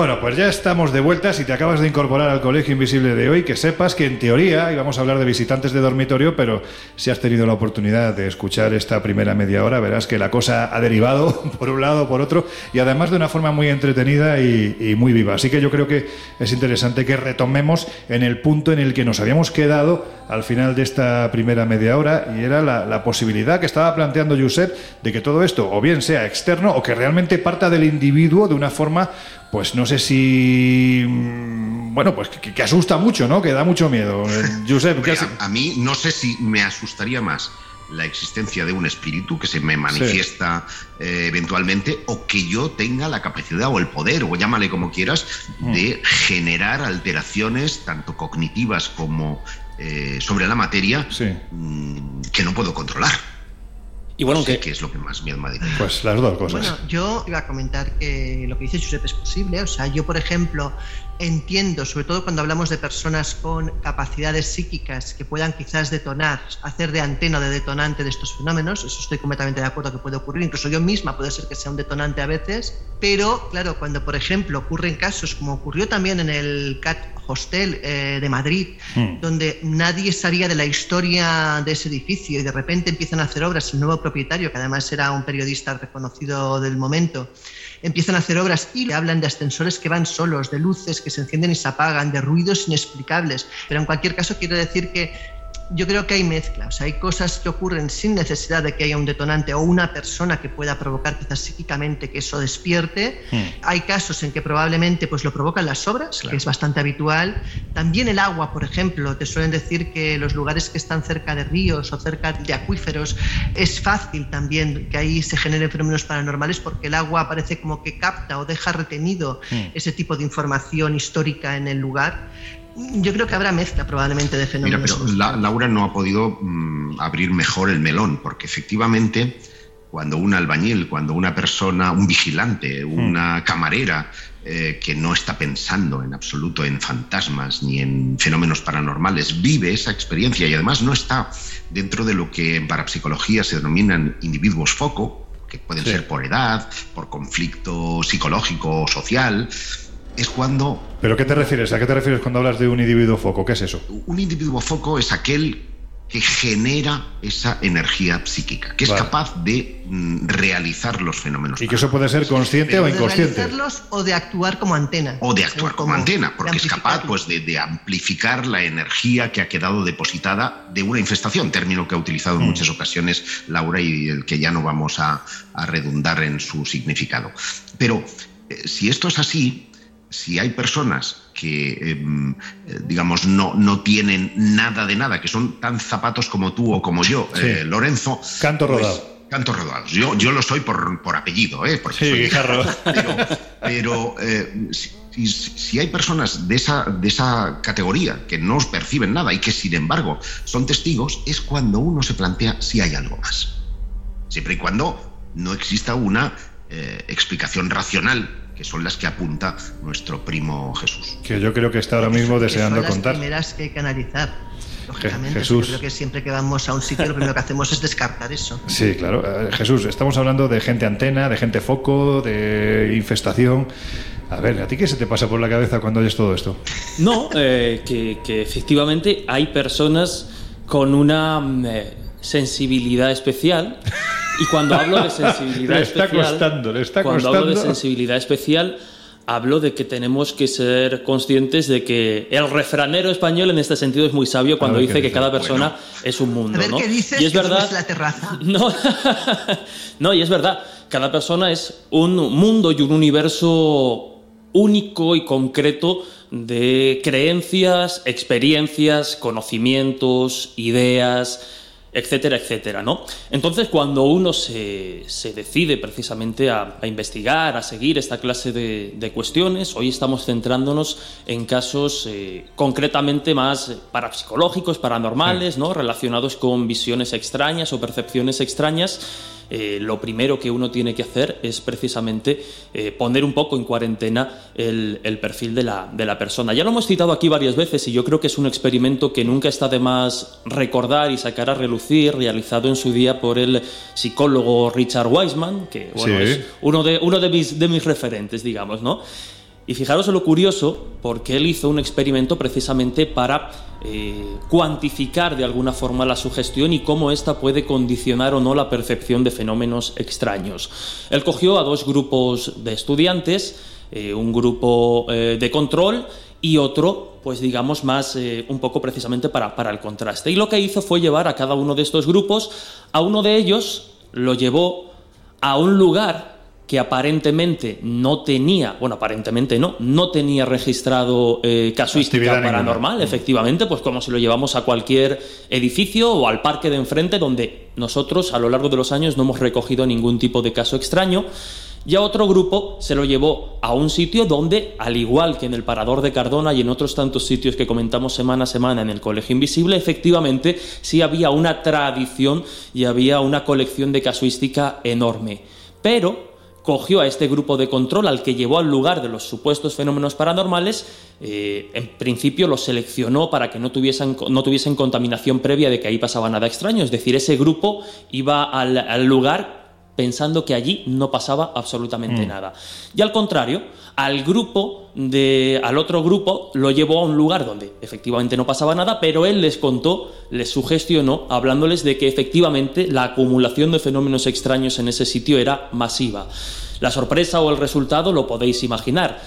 Bueno, pues ya estamos de vuelta. Si te acabas de incorporar al Colegio Invisible de hoy, que sepas que en teoría íbamos a hablar de visitantes de dormitorio, pero si has tenido la oportunidad de escuchar esta primera media hora, verás que la cosa ha derivado por un lado, por otro, y además de una forma muy entretenida y, muy viva. Así que yo creo que es interesante que retomemos en el punto en el que nos habíamos quedado al final de esta primera media hora, y era la, la posibilidad que estaba planteando Josep de que todo esto o bien sea externo o que realmente parta del individuo de una forma pues no sé si mm, bueno pues que, que asusta mucho no que da mucho miedo Eh, Josep ¿qué has- A, a mí no sé si me asustaría más la existencia de un espíritu que se me manifiesta eh, eventualmente o que yo tenga la capacidad o el poder o llámale como quieras Mm. de generar alteraciones tanto cognitivas como eh, sobre la materia mm, que no puedo controlar. Y bueno, No sé que- qué es lo que más miedo me ha pues las dos cosas Bueno, yo iba a comentar que lo que dice Josep es posible. O sea, yo, por ejemplo, entiendo, sobre todo cuando hablamos de personas con capacidades psíquicas que puedan quizás detonar, hacer de antena o de detonante de estos fenómenos. Eso estoy completamente de acuerdo que puede ocurrir. Incluso yo misma puede ser que sea un detonante a veces. Pero, claro, cuando, por ejemplo, ocurren casos como ocurrió también en el CAT Hostel eh, de Madrid, Hmm. donde nadie sabía de la historia de ese edificio y de repente empiezan a hacer obras, el nuevo propietario, que además era un periodista reconocido del momento, empiezan a hacer obras y hablan de ascensores que van solos, de luces que se encienden y se apagan, de ruidos inexplicables. Pero en cualquier caso quiero decir que yo creo que hay mezcla, o sea, hay cosas que ocurren sin necesidad de que haya un detonante o una persona que pueda provocar quizás psíquicamente que eso despierte. Hay casos en que probablemente pues lo provocan las obras, que es bastante habitual. También el agua, por ejemplo, te suelen decir que los lugares que están cerca de ríos o cerca de acuíferos es fácil también que ahí se generen fenómenos paranormales porque el agua parece como que capta o deja retenido ese tipo de información histórica en el lugar. Yo creo que habrá mezcla probablemente de Mira, fenómenos. pero la- Laura no ha podido mm, abrir mejor el melón, porque efectivamente cuando un albañil, cuando una persona, un vigilante, una camarera eh, que no está pensando en absoluto en fantasmas ni en fenómenos paranormales, vive esa experiencia y además no está dentro de lo que en parapsicología se denominan individuos foco, que pueden Sí. ser por edad, por conflicto psicológico o social, es cuando pero qué te refieres a qué te refieres cuando hablas de un individuo foco qué es eso un individuo foco es aquel que genera esa energía psíquica, que es capaz de mm, realizar los fenómenos. y que eso puede ser consciente o de inconsciente. realizarlos o de actuar como antena. O de actuar como antena, porque es capaz pues, de, de amplificar la energía que ha quedado depositada de una infestación, término que ha utilizado en muchas ocasiones Laura y el que ya no vamos a, a redundar en su significado. Pero eh, si esto es así, si hay personas que, em, eh, digamos, no, no tienen nada de nada, que son tan zapatos como tú o como yo, Sí. eh, Lorenzo. Canto pues, rodado. Cantos rodados. Yo, yo lo soy por, por apellido, ¿eh? Porque Sí, soy guijarro. Pero, pero, eh, si, si- hay personas de esa, de esa categoría que no perciben nada y que sin embargo son testigos, es cuando uno se plantea si hay algo más. Siempre y cuando no exista una explicación racional, que son las que apunta nuestro primo Jesús. que yo creo que está ahora mismo Que deseando son las contar primeras que hay que analizar. Lógicamente, Jesús. Yo creo que siempre que vamos a un sitio lo primero que hacemos es descartar eso. Sí, claro. Eh, Jesús, estamos hablando de gente antena, de gente foco, de infestación. A ver, ¿a ti qué se te pasa por la cabeza cuando oyes todo esto? No, eh, que, que efectivamente hay personas con una mm, eh, sensibilidad especial. Y cuando hablo de sensibilidad Le está especial. costando, le está cuando hablo de sensibilidad especial, hablo de que tenemos que ser conscientes de que el refranero español en este sentido es muy sabio cuando dice que dice. cada persona es un A mundo. ver ¿no? qué dices y es que verdad. la terraza. No, no, y es verdad, cada persona es un mundo y un universo único y concreto de creencias, experiencias, conocimientos, ideas, etcétera, etcétera, ¿no? Entonces, cuando uno se, se decide precisamente a, a investigar, a seguir esta clase de, de cuestiones, hoy estamos centrándonos en casos eh, concretamente más parapsicológicos, paranormales, ¿no? Relacionados con visiones extrañas o percepciones extrañas. Eh, lo primero que uno tiene que hacer es precisamente eh, poner un poco en cuarentena el, el perfil de la, de la persona. Ya lo hemos citado aquí varias veces y yo creo que es un experimento que nunca está de más recordar y sacar a relucir, realizado en su día por el psicólogo Richard Wiseman, que bueno, Sí. es uno, de, uno de, mis, de mis referentes, digamos, ¿no? Y fijaros lo curioso, porque él hizo un experimento precisamente para eh, cuantificar de alguna forma la sugestión y cómo ésta puede condicionar o no la percepción de fenómenos extraños. Él cogió a dos grupos de estudiantes, eh, un grupo eh, de control y otro, pues digamos, más un poco precisamente para el contraste. Y lo que hizo fue llevar a cada uno de estos grupos, a uno de ellos lo llevó a un lugar que aparentemente no tenía, bueno, aparentemente no, no tenía registrado eh, casuística Actividad ninguna. paranormal, efectivamente, pues como si lo llevamos a cualquier edificio o al parque de enfrente, donde nosotros a lo largo de los años no hemos recogido ningún tipo de caso extraño. Y a otro grupo se lo llevó a un sitio donde, al igual que en el Parador de Cardona y en otros tantos sitios que comentamos semana a semana en el Colegio Invisible, efectivamente sí había una tradición y había una colección de casuística enorme. Pero cogió a este grupo de control al que llevó al lugar de los supuestos fenómenos paranormales, eh, en principio los seleccionó para que no tuviesen, no contaminación previa de que ahí pasaba nada extraño, es decir, ese grupo iba al, al lugar pensando que allí no pasaba absolutamente Mm. nada. Y al contrario, al grupo de al otro grupo lo llevó a un lugar donde efectivamente no pasaba nada, pero él les contó, les sugestionó hablándoles de que efectivamente la acumulación de fenómenos extraños en ese sitio era masiva. La sorpresa o el resultado lo podéis imaginar.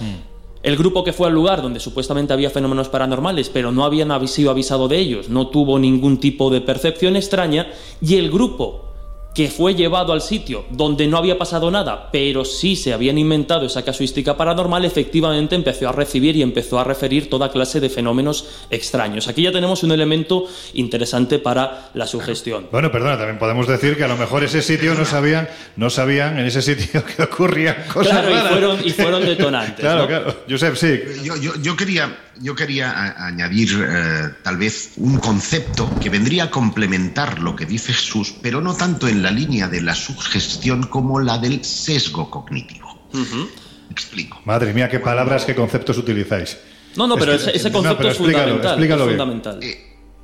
El grupo que fue al lugar donde supuestamente había fenómenos paranormales, pero no habían sido avisado de ellos, no tuvo ningún tipo de percepción extraña, y el grupo que fue llevado al sitio donde no había pasado nada, pero sí se habían inventado esa casuística paranormal, efectivamente empezó a recibir y empezó a referir toda clase de fenómenos extraños. Aquí ya tenemos un elemento interesante para la sugestión. Bueno, perdona, también podemos decir que a lo mejor ese sitio no sabían, no sabían en ese sitio que ocurrían cosas Claro, y fueron, y fueron detonantes. Claro, ¿no? claro. Josep, sí. Yo, yo- yo quería, yo quería añadir eh, tal vez un concepto que vendría a complementar lo que dice Jesús, pero no tanto en la línea de la sugestión como la del sesgo cognitivo. Explico. Madre mía, qué palabras, qué conceptos utilizáis. No, no, pero Es que- ese, no, concepto pero es explícalo, fundamental. explícalo es fundamental.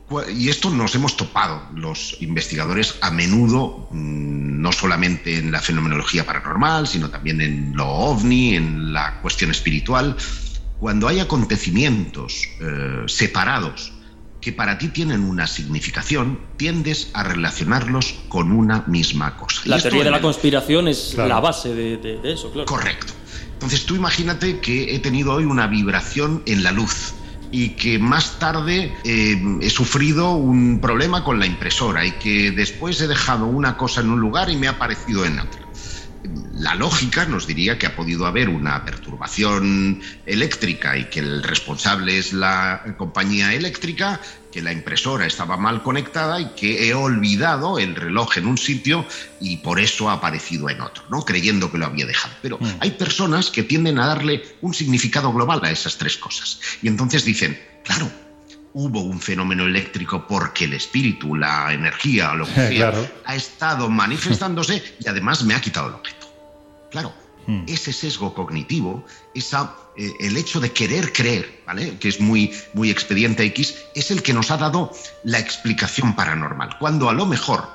Cu- Y esto nos hemos topado los investigadores a menudo, mm, no solamente en la fenomenología paranormal, sino también en lo ovni, en la cuestión espiritual. Cuando hay acontecimientos eh, separados que para ti tienen una significación, tiendes a relacionarlos con una misma cosa. La teoría de la el- conspiración es Claro. la base de, de- de eso, claro. Correcto. Entonces tú imagínate que he tenido hoy una vibración en la luz y que más tarde eh, he sufrido un problema con la impresora y que después he dejado una cosa en un lugar y me ha aparecido en otro. La lógica nos diría que ha podido haber una perturbación eléctrica y que el responsable es la compañía eléctrica, que la impresora estaba mal conectada y que he olvidado el reloj en un sitio y por eso ha aparecido en otro, ¿no? Creyendo que lo había dejado. Pero hay personas que tienden a darle un significado global a esas tres cosas. Y entonces dicen, claro, hubo un fenómeno eléctrico porque el espíritu, la energía, lo que sea, Claro. ha estado manifestándose y además me ha quitado el objeto. Claro, ese sesgo cognitivo, esa, eh, el hecho de querer creer, ¿vale? que es muy, muy expediente X, es el que nos ha dado la explicación paranormal. Cuando a lo mejor,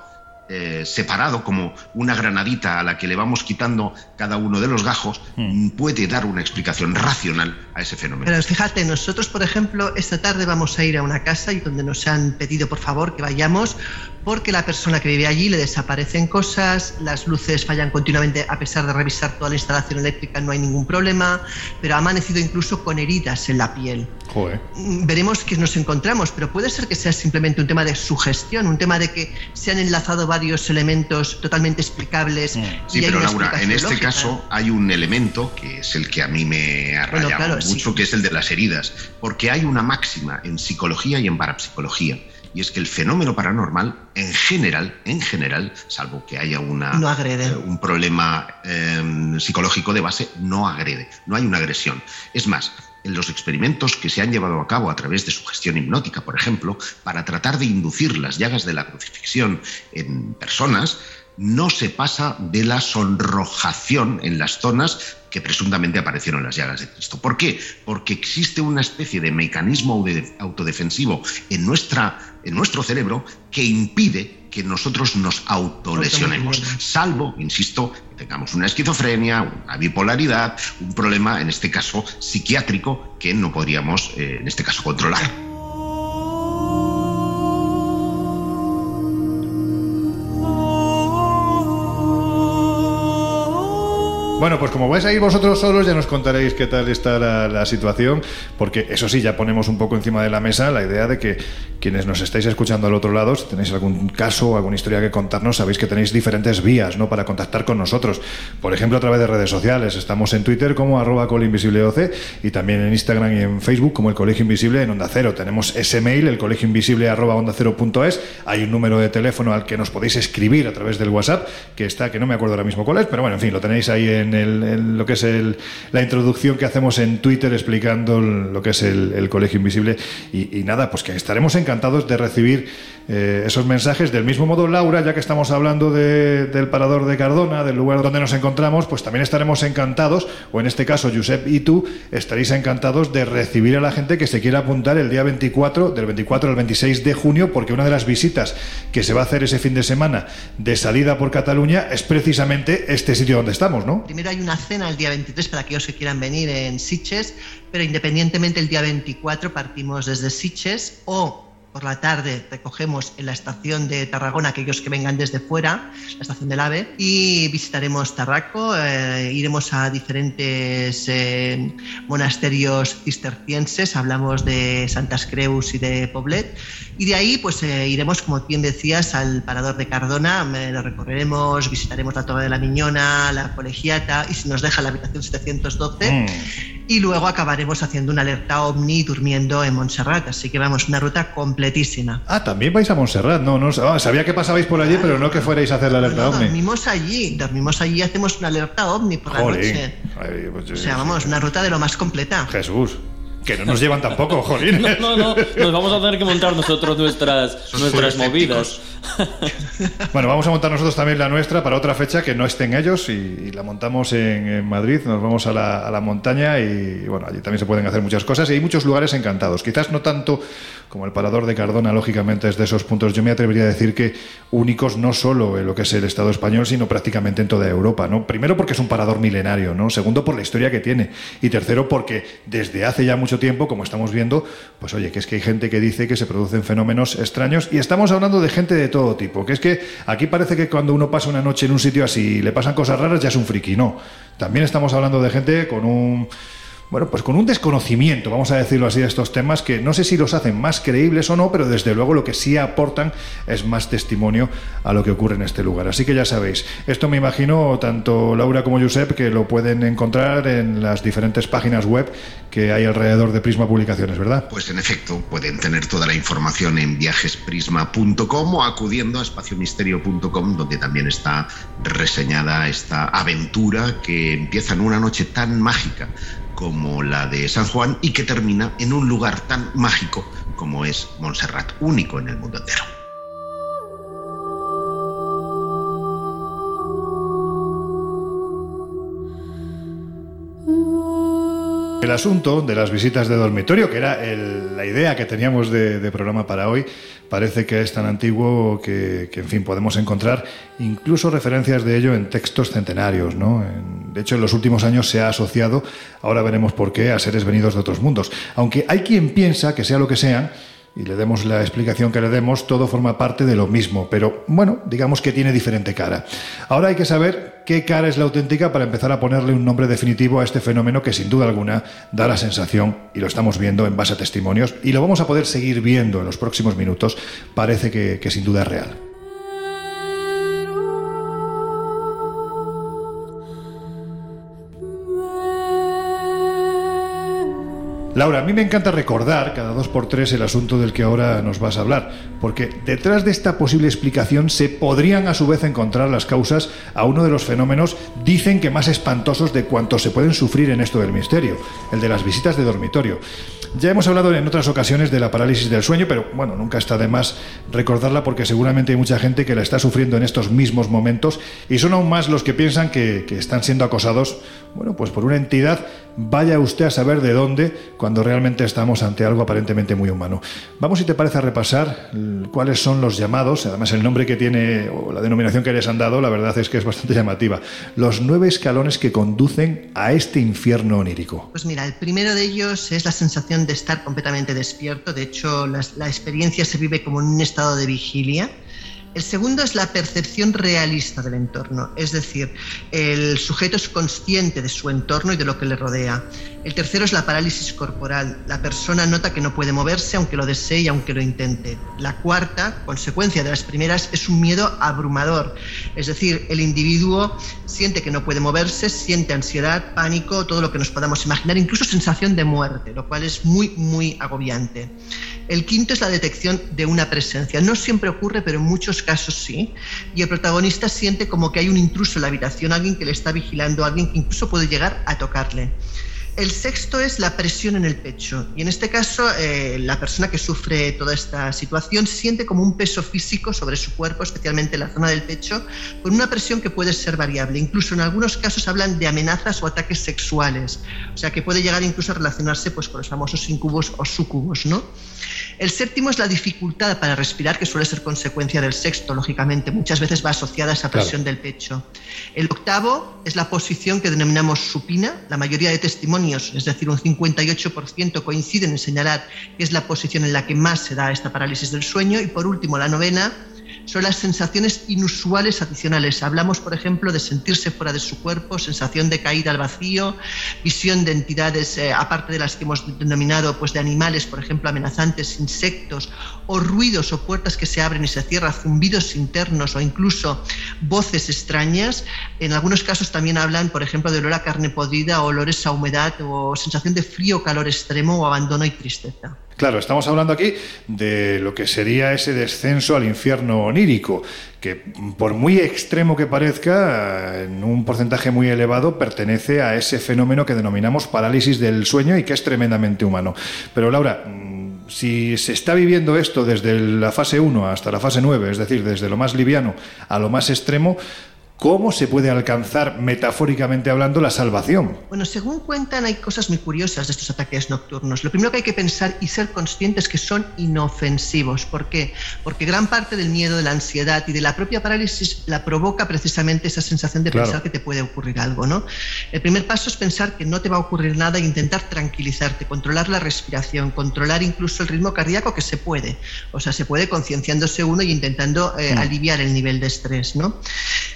eh, separado como una granadita a la que le vamos quitando cada uno de los gajos, mm, puede dar una explicación racional a ese fenómeno. Pero fíjate, nosotros, por ejemplo, esta tarde vamos a ir a una casa y donde nos han pedido, por favor, que vayamos porque la persona que vive allí le desaparecen cosas, las luces fallan continuamente a pesar de revisar toda la instalación eléctrica, no hay ningún problema, pero ha amanecido incluso con heridas en la piel. Joder. Mm, Veremos qué nos encontramos, pero puede ser que sea simplemente un tema de sugestión, un tema de que se han enlazado varios elementos totalmente explicables. Sí, y hay pero Laura, en este lógica. caso hay un elemento que es el que a mí me ha Bueno, rayado sí. mucho, que es el de las heridas, porque hay una máxima en psicología y en parapsicología, y es que el fenómeno paranormal, en general, en general, salvo que haya una, No agrede. eh, un problema eh, psicológico de base, no agrede, no hay una agresión. Es más, en los experimentos que se han llevado a cabo a través de sugestión hipnótica, por ejemplo, para tratar de inducir las llagas de la crucifixión en personas, no se pasa de la sonrojación en las zonas que presuntamente aparecieron las llagas de Cristo. ¿Por qué? Porque existe una especie de mecanismo autodefensivo en, nuestra, en nuestro cerebro que impide que nosotros nos autolesionemos, salvo, insisto, que tengamos una esquizofrenia, una bipolaridad, un problema, en este caso, psiquiátrico, que no podríamos, eh, en este caso, controlar. Bueno, pues como vais a ir vosotros solos, ya nos contaréis qué tal está la, la situación, porque eso sí, ya ponemos un poco encima de la mesa la idea de que quienes nos estáis escuchando al otro lado, si tenéis algún caso o alguna historia que contarnos, sabéis que tenéis diferentes vías ¿no? para contactar con nosotros. Por ejemplo, a través de redes sociales. Estamos en Twitter como arroba colinvisibleoc y también en Instagram y en Facebook como el Colegio Invisible en Onda Cero. Tenemos ese mail, el colegio invisible arroba onda cero punto es. Hay un número de teléfono al que nos podéis escribir a través del WhatsApp, que está, que no me acuerdo ahora mismo cuál es, pero bueno, en fin, lo tenéis ahí en, en lo que es la introducción que hacemos en Twitter explicando lo que es el, el Colegio Invisible. Y, y nada, pues que estaremos encantados de recibir eh, esos mensajes. Del mismo modo, Laura, ya que estamos hablando de- del parador de Cardona, del lugar donde nos encontramos, pues también estaremos encantados, o en este caso, Josep y tú, estaréis encantados de recibir a la gente que se quiera apuntar el día 24, del 24 al 26 de junio, porque una de las visitas que se va a hacer ese fin de semana de salida por Cataluña es precisamente este sitio donde estamos, ¿no? Primero hay una cena el día 23 para aquellos que quieran venir en Sitges, pero independientemente el día 24 partimos desde Sitges o por la tarde recogemos en la estación de Tarragona aquellos que vengan desde fuera, la estación del AVE, y visitaremos Tarraco, eh, iremos a diferentes eh, monasterios cistercienses, hablamos de Santas Creus y de Poblet, y de ahí pues eh, iremos, como bien decías, al Parador de Cardona, lo recorreremos, visitaremos la Torre de la Miñona, la Colegiata, y si nos deja la habitación 712, Mm. Y luego acabaremos haciendo una alerta ovni durmiendo en Montserrat, así que vamos, una ruta completísima. Ah, también vais a Montserrat, no, no ah, sabía que pasabais por allí, pero no que fuerais a hacer la alerta No, ovni. dormimos allí, dormimos allí y hacemos una alerta ovni por la noche. Ay, pues, O sea, vamos, una ruta de lo más completa. Jesús, que no nos llevan tampoco, jolín. No, no, no. Nos vamos a tener que montar nosotros nuestras, nuestras movidas. Bueno, vamos a montar nosotros también la nuestra para otra fecha que no estén ellos y, la montamos en, Madrid. Nos vamos a la, a la montaña y, bueno, allí también se pueden hacer muchas cosas y hay muchos lugares encantados. Quizás no tanto como el Parador de Cardona, lógicamente es de esos puntos. Yo me atrevería a decir que únicos no solo en lo que es el Estado español, sino prácticamente en toda Europa. ¿no? Primero porque es un parador milenario, ¿no? Segundo por la historia que tiene y tercero porque desde hace ya mucho tiempo, como estamos viendo, pues oye, que es que hay gente que dice que se producen fenómenos extraños y estamos hablando de gente de todo tipo. Que es que aquí parece que cuando uno pasa una noche en un sitio así y le pasan cosas raras ya es un friki. No. También estamos hablando de gente con un bueno, pues con un desconocimiento, vamos a decirlo así, de estos temas que no sé si los hacen más creíbles o no, pero desde luego lo que sí aportan es más testimonio a lo que ocurre en este lugar. Así que ya sabéis, esto me imagino tanto Laura como Josep que lo pueden encontrar en las diferentes páginas web que hay alrededor de Prisma Publicaciones, ¿verdad? Pues en efecto, pueden tener toda la información en viajesprisma.com o acudiendo a espaciomisterio.com, donde también está reseñada esta aventura que empieza en una noche tan mágica como la de San Juan y que termina en un lugar tan mágico como es Montserrat, único en el mundo entero. El asunto de las visitas de dormitorio, que era el- la idea que teníamos de, programa para hoy, parece que es tan antiguo que, que, en fin, podemos encontrar incluso referencias de ello en textos centenarios. ¿no? En- de hecho, en los últimos años se ha asociado, ahora veremos por qué, a seres venidos de otros mundos. Aunque hay quien piensa que sea lo que sean, y le demos la explicación que le demos, todo forma parte de lo mismo, pero bueno, digamos que tiene diferente cara. Ahora hay que saber qué cara es la auténtica para empezar a ponerle un nombre definitivo a este fenómeno que sin duda alguna da la sensación, y lo estamos viendo en base a testimonios, y lo vamos a poder seguir viendo en los próximos minutos, parece que, que sin duda es real. Laura, a mí me encanta recordar cada dos por tres el asunto del que ahora nos vas a hablar, porque detrás de esta posible explicación se podrían a su vez encontrar las causas a uno de los fenómenos, dicen que más espantosos de cuantos se pueden sufrir en esto del misterio, el de las visitas de dormitorio. Ya hemos hablado en otras ocasiones de la parálisis del sueño, pero bueno, nunca está de más recordarla porque seguramente hay mucha gente que la está sufriendo en estos mismos momentos y son aún más los que piensan que, que están siendo acosados, bueno, pues por una entidad, vaya usted a saber de dónde, cuando realmente estamos ante algo aparentemente muy humano. Vamos, si te parece, a repasar cuáles son los llamados, además el nombre que tiene o la denominación que les han dado, la verdad es que es bastante llamativa, los nueve escalones que conducen a este infierno onírico. Pues mira, el primero de ellos es la sensación de estar completamente despierto. De hecho, la, experiencia se vive como en un estado de vigilia. El segundo es la percepción realista del entorno, es decir, el sujeto es consciente de su entorno y de lo que le rodea. El tercero es la parálisis corporal. La persona nota que no puede moverse aunque lo desee y aunque lo intente. La cuarta, consecuencia de las primeras, es un miedo abrumador. Es decir, el individuo siente que no puede moverse, siente ansiedad, pánico, todo lo que nos podamos imaginar, incluso sensación de muerte, lo cual es muy, muy agobiante. El quinto es la detección de una presencia. No siempre ocurre, pero en muchos casos sí. Y el protagonista siente como que hay un intruso en la habitación, alguien que le está vigilando, alguien que incluso puede llegar a tocarle. El sexto es la presión en el pecho. Y en este caso, eh, la persona que sufre toda esta situación siente como un peso físico sobre su cuerpo, especialmente en la zona del pecho, con una presión que puede ser variable. Incluso en algunos casos hablan de amenazas o ataques sexuales. O sea, que puede llegar incluso a relacionarse pues, con los famosos incubos o sucubos, ¿no? El séptimo es la dificultad para respirar, que suele ser consecuencia del sexto, lógicamente. Muchas veces va asociada a esa Claro. presión del pecho. El octavo es la posición que denominamos supina. La mayoría de testimonios, es decir, un 58%, coinciden en señalar que es la posición en la que más se da esta parálisis del sueño. Y por último, la novena son las sensaciones inusuales adicionales. Hablamos, por ejemplo, de sentirse fuera de su cuerpo, sensación de caída al vacío, visión de entidades, eh, aparte de las que hemos denominado, pues de animales, por ejemplo, amenazantes, insectos, o ruidos o puertas que se abren y se cierran, zumbidos internos o incluso voces extrañas. En algunos casos también hablan, por ejemplo, de olor a carne podrida, olores a humedad, o sensación de frío, calor extremo, o abandono y tristeza. Claro, estamos hablando aquí de lo que sería ese descenso al infierno onírico, que por muy extremo que parezca, en un porcentaje muy elevado pertenece a ese fenómeno que denominamos parálisis del sueño y que es tremendamente humano. Pero Laura, mm, si se está viviendo esto desde la fase 1 hasta la fase 9, es decir, desde lo más liviano a lo más extremo, ¿cómo se puede alcanzar, metafóricamente hablando, la salvación? Bueno, según cuentan, hay cosas muy curiosas de estos ataques nocturnos. Lo primero que hay que pensar y ser conscientes es que son inofensivos. ¿Por qué? Porque gran parte del miedo, de la ansiedad y de la propia parálisis la provoca precisamente esa sensación de Claro. pensar que te puede ocurrir algo, ¿no? El primer paso es pensar que no te va a ocurrir nada e intentar tranquilizarte, controlar la respiración, controlar incluso el ritmo cardíaco que se puede. O sea, se puede concienciándose uno y intentando eh, Mm. aliviar el nivel de estrés, ¿no?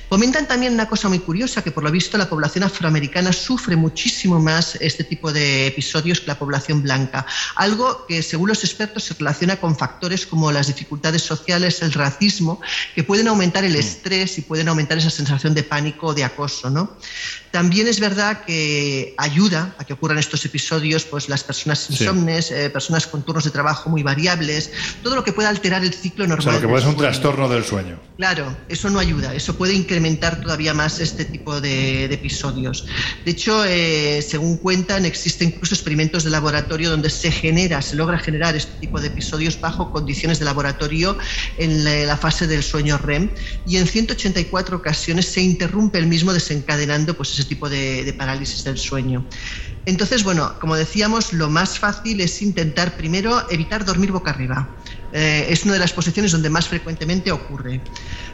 Comentan también una cosa muy curiosa, que por lo visto la población afroamericana sufre muchísimo más este tipo de episodios que la población blanca. Algo que, según los expertos, se relaciona con factores como las dificultades sociales, el racismo, que pueden aumentar el estrés y pueden aumentar esa sensación de pánico o de acoso. ¿no? También es verdad que ayuda a que ocurran estos episodios pues, las personas Sí. insomnes, eh, personas con turnos de trabajo muy variables, todo lo que pueda alterar el ciclo O normal. sea, lo que puede ser un trastorno del sueño. Claro, eso no ayuda, eso puede incrementar todavía más este tipo de, de episodios. De hecho, eh, según cuentan, existen incluso experimentos de laboratorio donde se genera, se logra generar este tipo de episodios bajo condiciones de laboratorio en la, la fase del sueño REM y en 184 ocasiones se interrumpe el mismo desencadenando pues, ese tipo de, de parálisis del sueño. Entonces, bueno, como decíamos, lo más fácil es intentar primero evitar dormir boca arriba. Eh, es una de las posiciones donde más frecuentemente ocurre.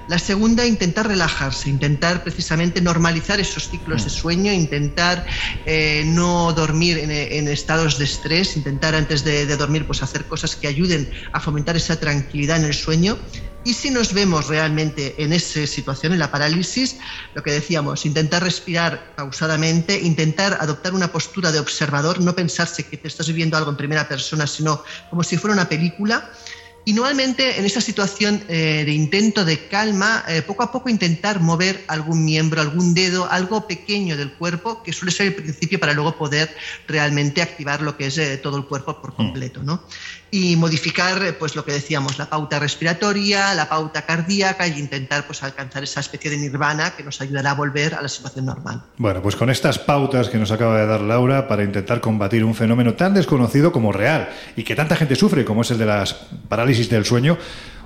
La segunda, intentar relajarse, intentar precisamente normalizar esos ciclos de sueño, intentar eh, no dormir en, en estados de estrés, intentar antes de, de dormir pues hacer cosas que ayuden a fomentar esa tranquilidad en el sueño. Y si nos vemos realmente en esa situación, en la parálisis, lo que decíamos, intentar respirar pausadamente, intentar adoptar una postura de observador, no pensarse que te estás viviendo algo en primera persona, sino como si fuera una película Y nuevamente en esta situación eh, de intento de calma, eh, poco a poco intentar mover algún miembro, algún dedo, algo pequeño del cuerpo, que suele ser el principio para luego poder realmente activar lo que es eh, todo el cuerpo por completo. ¿no? Y modificar, eh, pues lo que decíamos, la pauta respiratoria, la pauta cardíaca y intentar pues, alcanzar esa especie de nirvana que nos ayudará a volver a la situación normal. Bueno, pues con estas pautas que nos acaba de dar Laura para intentar combatir un fenómeno tan desconocido como real y que tanta gente sufre como es el de las parálisis del sueño,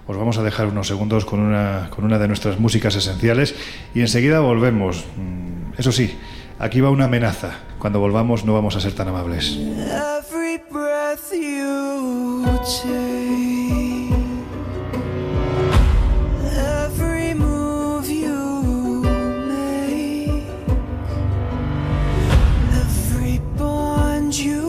os vamos a dejar unos segundos con una, con una de nuestras músicas esenciales y enseguida volvemos. Mm, Eso sí, aquí va una amenaza. Cuando volvamos no vamos a ser tan amables. Breath you take, every move you make, every bond you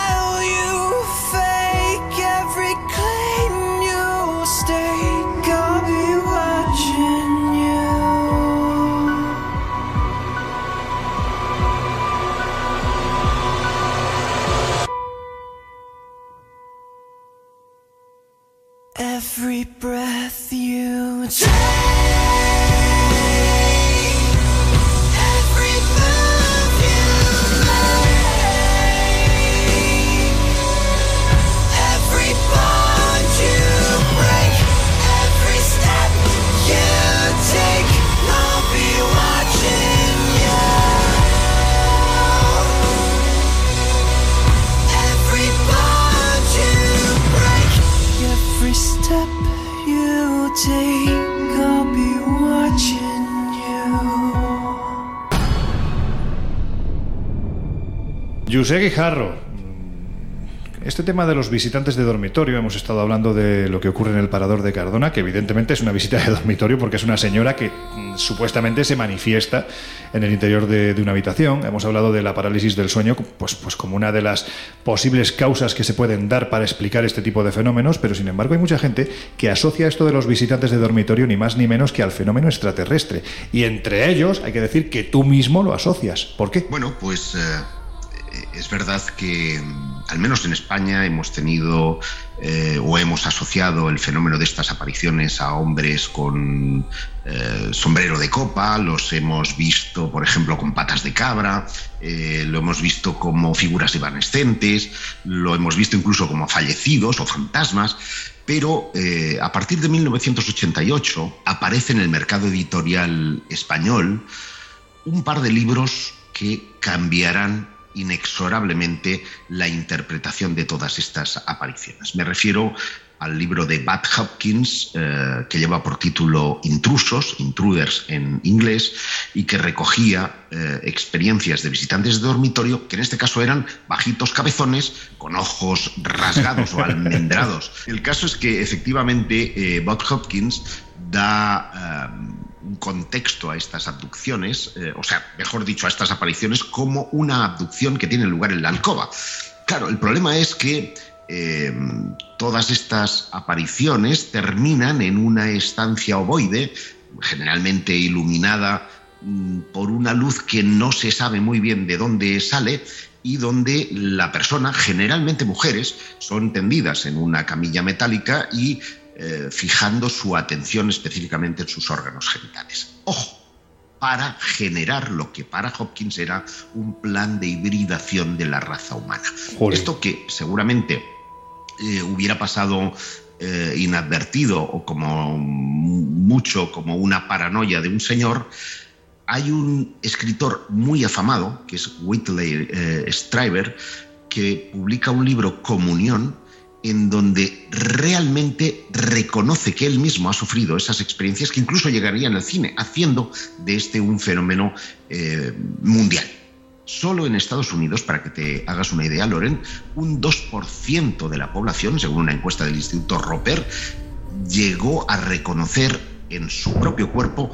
José Guijarro. Este tema de los visitantes de dormitorio, hemos estado hablando de lo que ocurre en el parador de Cardona, que evidentemente es una visita de dormitorio porque es una señora que mm, supuestamente se manifiesta en el interior de, una habitación. Hemos hablado de la parálisis del sueño pues, pues como una de las posibles causas que se pueden dar para explicar este tipo de fenómenos, pero sin embargo hay mucha gente que asocia esto de los visitantes de dormitorio ni más ni menos que al fenómeno extraterrestre. Y entre ellos hay que decir que tú mismo lo asocias. ¿Por qué? Bueno, pues eh, es verdad que mm, al menos en España hemos tenido eh, o hemos asociado el fenómeno de estas apariciones a hombres con eh, sombrero de copa, los hemos visto, por ejemplo, con patas de cabra, eh, lo hemos visto como figuras evanescentes, lo hemos visto incluso como fallecidos o fantasmas, pero eh, a partir de 1988 aparece en el mercado editorial español un par de libros que cambiarán inexorablemente la interpretación de todas estas apariciones. Me refiero al libro de Bud Hopkins, eh, que lleva por título Intrusos, Intruders en inglés, y que recogía eh, experiencias de visitantes de dormitorio, que en este caso eran bajitos cabezones, con ojos rasgados o almendrados. El caso es que efectivamente eh, Bud Hopkins da eh, contexto a estas abducciones, eh, o sea, mejor dicho, a estas apariciones, como una abducción que tiene lugar en la alcoba. Claro, el problema es que eh, todas estas apariciones terminan en una estancia ovoide, generalmente iluminada mm, por una luz que no se sabe muy bien de dónde sale y donde la persona, generalmente mujeres, son tendidas en una camilla metálica y eh, fijando su atención específicamente en sus órganos genitales. Ojo, para generar lo que para Hopkins era un plan de hibridación de la raza humana. Joder. Esto que seguramente eh, hubiera pasado eh, inadvertido o como mucho como una paranoia de un señor, hay un escritor muy afamado, que es Whitley eh, Strieber, que publica un libro, Comunión, en donde realmente reconoce que él mismo ha sufrido esas experiencias que incluso llegarían al cine, haciendo de este un fenómeno eh, mundial. Solo en Estados Unidos, para que te hagas una idea, Loren, un 2% de la población, según una encuesta del Instituto Roper, llegó a reconocer en su propio cuerpo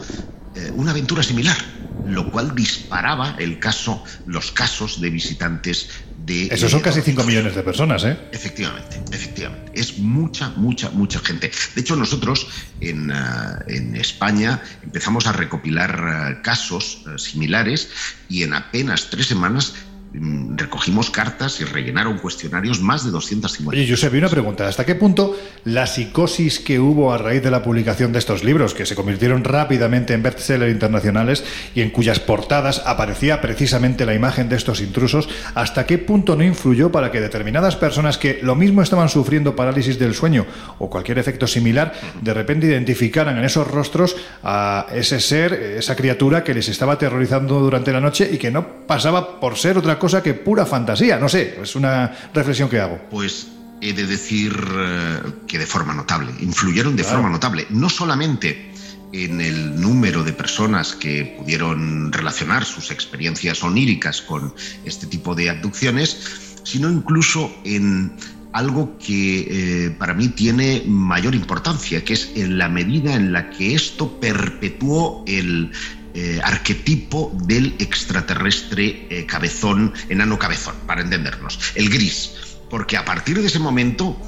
eh, una aventura similar, lo cual disparaba el caso, los casos de visitantes de... Esos son eh, casi 5 millones de personas, ¿eh? Efectivamente, efectivamente. Es mucha, mucha, mucha gente. De hecho, nosotros en, ah, en España empezamos a recopilar ah, casos ah, similares y en apenas tres semanas recogimos cartas y rellenaron cuestionarios más de 250. Oye, Josep, y una pregunta. ¿Hasta qué punto la psicosis que hubo a raíz de la publicación de estos libros, que se convirtieron rápidamente en bestsellers internacionales y en cuyas portadas aparecía precisamente la imagen de estos intrusos, hasta qué punto no influyó para que determinadas personas que lo mismo estaban sufriendo parálisis del sueño o cualquier efecto similar, de repente identificaran en esos rostros a ese ser, esa criatura que les estaba aterrorizando durante la noche y que no pasaba por ser otra cosa que pura fantasía? No sé, es una reflexión que hago. Pues he de decir eh, que de forma notable, influyeron de forma notable, no solamente en el número de personas que pudieron relacionar sus experiencias oníricas con este tipo de abducciones, sino incluso en algo que eh, para mí tiene mayor importancia, que es en la medida en la que esto perpetuó el eh, arquetipo del extraterrestre eh, cabezón, enano cabezón, para entendernos, el gris. Porque a partir de ese momento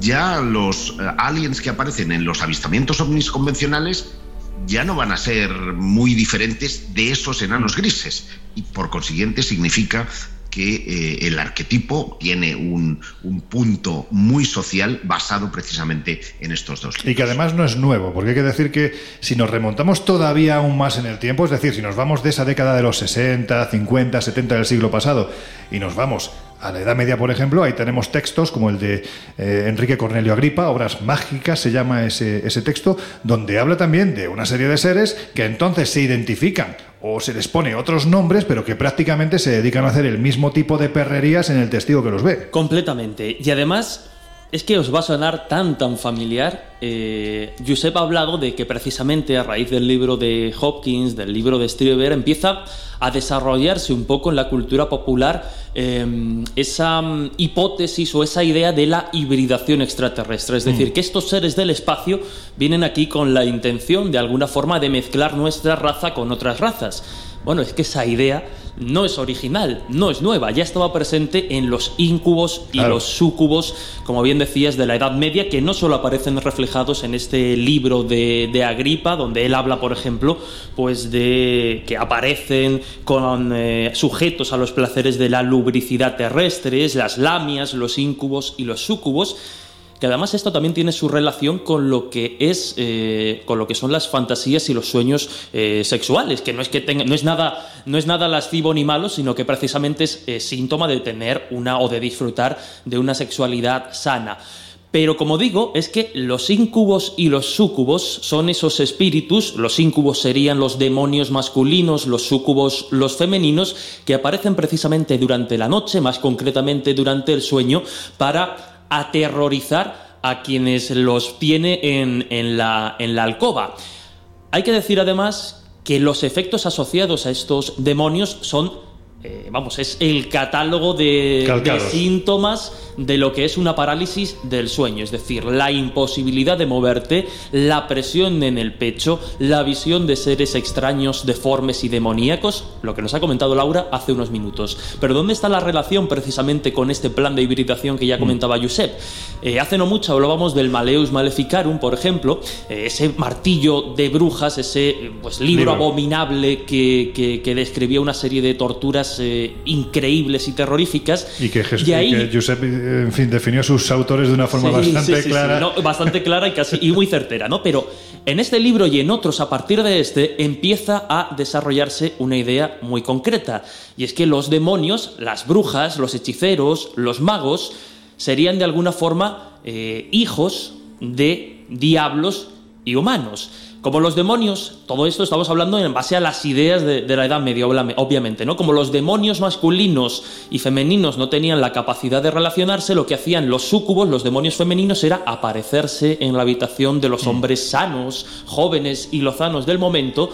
ya los eh, aliens que aparecen en los avistamientos ovnis convencionales ya no van a ser muy diferentes de esos enanos grises y por consiguiente significa que eh, el arquetipo tiene un, un punto muy social basado precisamente en estos dos Y que además no es nuevo, porque hay que decir que si nos remontamos todavía aún más en el tiempo, es decir, si nos vamos de esa década de los 60, 50, 70 del siglo pasado y nos vamos a la Edad Media, por ejemplo, ahí tenemos textos como el de eh, Enrique Cornelio Agripa, Obras Mágicas se llama ese, ese texto, donde habla también de una serie de seres que entonces se identifican o se les pone otros nombres, pero que prácticamente se dedican a hacer el mismo tipo de perrerías en el testigo que los ve. Completamente. Y además, es que os va a sonar tan, tan familiar. Eh, Josep ha hablado de que precisamente a raíz del libro de Hopkins, del libro de Strieber, empieza a desarrollarse un poco en la cultura popular eh, esa mm, hipótesis o esa idea de la hibridación extraterrestre. Es decir, Mm. que estos seres del espacio vienen aquí con la intención de alguna forma de mezclar nuestra raza con otras razas. Bueno, es que esa idea no es original, no es nueva, ya estaba presente en los íncubos y Claro. los súcubos, como bien decías, de la Edad Media, que no solo aparecen reflejados en este libro de, de Agripa, donde él habla, por ejemplo, pues de que aparecen con eh, sujetos a los placeres de la lubricidad terrestres, las lamias, los íncubos y los súcubos, que además esto también tiene su relación con lo que es eh, con lo que son las fantasías y los sueños eh, sexuales que no es que tenga, no es nada no es nada lascivo ni malo sino que precisamente es eh, síntoma de tener una o de disfrutar de una sexualidad sana. Pero como digo, es que los íncubos y los súcubos son esos espíritus, los íncubos serían los demonios masculinos, los súcubos los femeninos, que aparecen precisamente durante la noche, más concretamente durante el sueño, para aterrorizar a quienes los tiene en, en la, en la alcoba. Hay que decir además que los efectos asociados a estos demonios son eh, vamos, es el catálogo de, síntomas de lo que es una parálisis del sueño, es decir, la imposibilidad de moverte, la presión en el pecho, la visión de seres extraños, deformes y demoníacos, lo que nos ha comentado Laura hace unos minutos. Pero ¿dónde está la relación precisamente con este plan de hibridación que ya comentaba Josep? Eh, hace no mucho hablábamos del Maleus Maleficarum, por ejemplo, eh, ese martillo de brujas, ese pues, libro Libro. abominable que, que- que describía una serie de torturas eh, increíbles y terroríficas. Y que, Jes- Y ahí- y que Josep, en fin, definió sus autores de una forma Sí, bastante sí, sí, clara. no, bastante clara y casi y muy certera, ¿no? Pero en este libro y en otros, a partir de este, empieza a desarrollarse una idea muy concreta. Y es que los demonios, las brujas, los hechiceros, los magos, serían de alguna forma eh, hijos de diablos y humanos. Como los demonios, todo esto estamos hablando en base a las ideas de, de la Edad Media, obviamente, ¿no? Como los demonios masculinos y femeninos no tenían la capacidad de relacionarse, lo que hacían los súcubos, los demonios femeninos, era aparecerse en la habitación de los hombres sanos, jóvenes y lozanos del momento,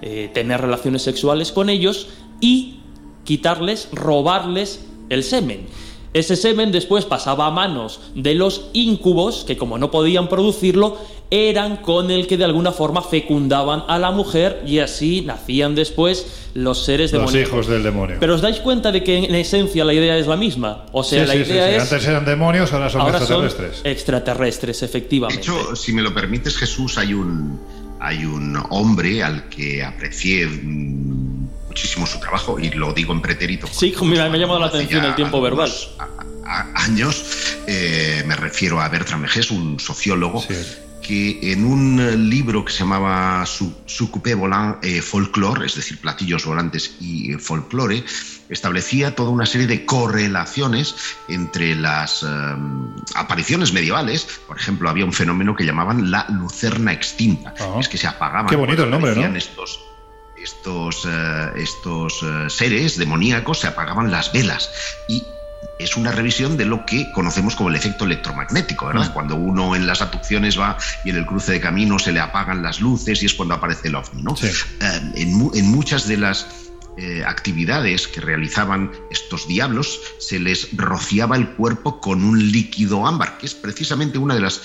eh, tener relaciones sexuales con ellos y quitarles, robarles el semen. Ese semen después pasaba a manos de los íncubos, que como no podían producirlo, eran con el que de alguna forma fecundaban a la mujer y así nacían después los seres Los demoníacos. hijos del demonio. Pero os dais cuenta de que en esencia la idea es la misma. O sea, Sí, la sí, sí, idea sí. es. Antes eran demonios, ahora son ahora extraterrestres. Son extraterrestres, De efectivamente. hecho, si me lo permites, Jesús, hay un, hay un hombre al que aprecié muchísimo su trabajo, y lo digo en pretérito. Sí, mira, me ha llamado la atención el tiempo verbal. a- años, eh, me refiero a Bertrand Megés, un sociólogo, que en un eh, libro que se llamaba Su, Soucoupé Volant eh, Folklore, es decir, platillos volantes y eh, folclore, establecía toda una serie de correlaciones entre las eh, apariciones medievales. Por ejemplo, había un fenómeno que llamaban la lucerna extinta. Es que se apagaban. Ah. Qué bonito el nombre, ¿no? Estos, estos, eh, estos seres demoníacos se apagaban las velas y es una revisión de lo que conocemos como el efecto electromagnético, ¿verdad? Mm. Cuando uno en las aducciones va y en el cruce de camino se le apagan las luces y es cuando aparece el ovni, ¿no? Eh, en muchas de las eh, actividades que realizaban estos diablos se les rociaba el cuerpo con un líquido ámbar, que es precisamente una de las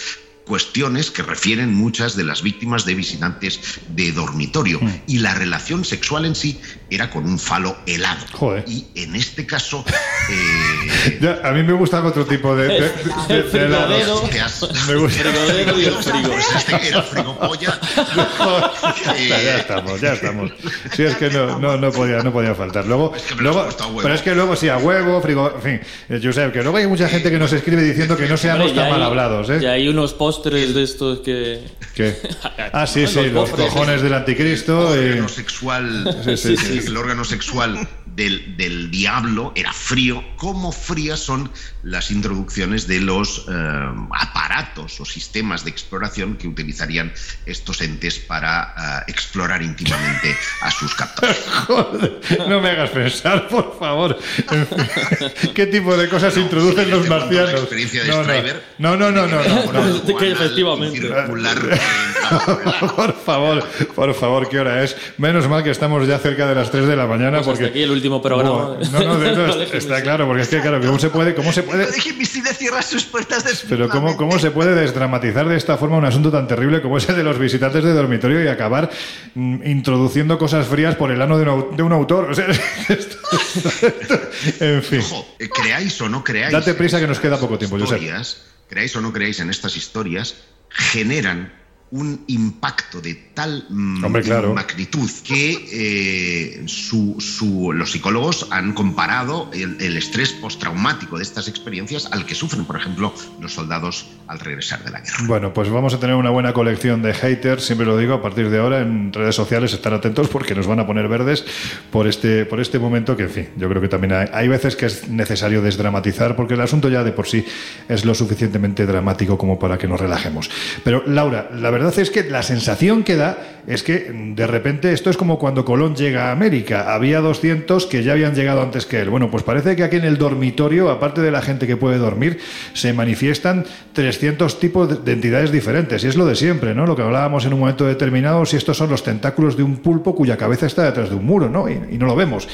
cuestiones que refieren muchas de las víctimas de visitantes de dormitorio. Mm. Y la relación sexual en sí era con un falo helado. Joder. Y en este caso... eh, Ya, a mí me gustan otro tipo de, de, de- de helados. Te has- Me gusta. Frigodero y el frigo. Pues este era frigopolla. Ya, ya estamos, ya estamos. Sí, es que no, no, no, podía, no podía faltar. Luego, luego, pero es que luego sí, a huevo, frigo, en fin, eh, Josep, que luego hay mucha gente que nos escribe diciendo que no seamos Hombre, tan mal hay- hablados, ¿eh? Ya hay unos postres de estos que. ¿Qué? Ah, sí, Los sí, los cofres. cojones del anticristo. y- órgano sexual, Sí, sí, sí. el órgano sexual del, del diablo era frío. ¿Cómo frías son las introducciones de los eh, aparatos o sistemas de exploración que utilizarían estos entes para eh, explorar íntimamente a sus captores? Joder, no me hagas pensar, por favor. ¿Qué tipo de cosas introducen los marcianos? experiencia de No, no, Stryver, no, no, no, no, no, no. que efectivamente. Por favor, por favor, ¿qué hora es? Menos mal que estamos ya cerca de las 3 de la mañana Pues porque hasta aquí el último programa. Buah, No, no, de- no, Colegio está claro, porque es que claro, ¿cómo se puede, cómo se puede, cierra sus puertas pero cómo, cómo se puede desdramatizar de esta forma un asunto tan terrible como ese de los visitantes de dormitorio y acabar mm, introduciendo cosas frías por el ano de un, de un autor? O sea, esto- esto- en fin. Ojo, eh, creáis o no creáis. Date prisa que nos queda poco tiempo, Josep. historias, creáis o no creáis en estas historias, generan un impacto de tal Hombre, claro. magnitud que eh, su- su- los psicólogos han comparado el, el estrés postraumático de estas experiencias al que sufren, por ejemplo, los soldados al regresar de la guerra. Bueno, pues vamos a tener una buena colección de haters, siempre lo digo, a partir de ahora en redes sociales estar atentos porque nos van a poner verdes por este, por este momento que, en fin, yo creo que también hay, hay veces que es necesario desdramatizar porque el asunto ya de por sí es lo suficientemente dramático como para que nos relajemos. Pero Laura, la verdad es que la sensación que da es que mm, de repente esto es como cuando Colón llega a América, había 200 que ya habían llegado antes que él. Bueno, pues parece que aquí en el dormitorio, aparte de la gente que puede dormir, se manifiestan 300 tipos de- de entidades diferentes. Y es lo de siempre, ¿no? Lo que hablábamos en un momento determinado, si estos son los tentáculos de un pulpo cuya cabeza está detrás de un muro, ¿no? Y no lo vemos.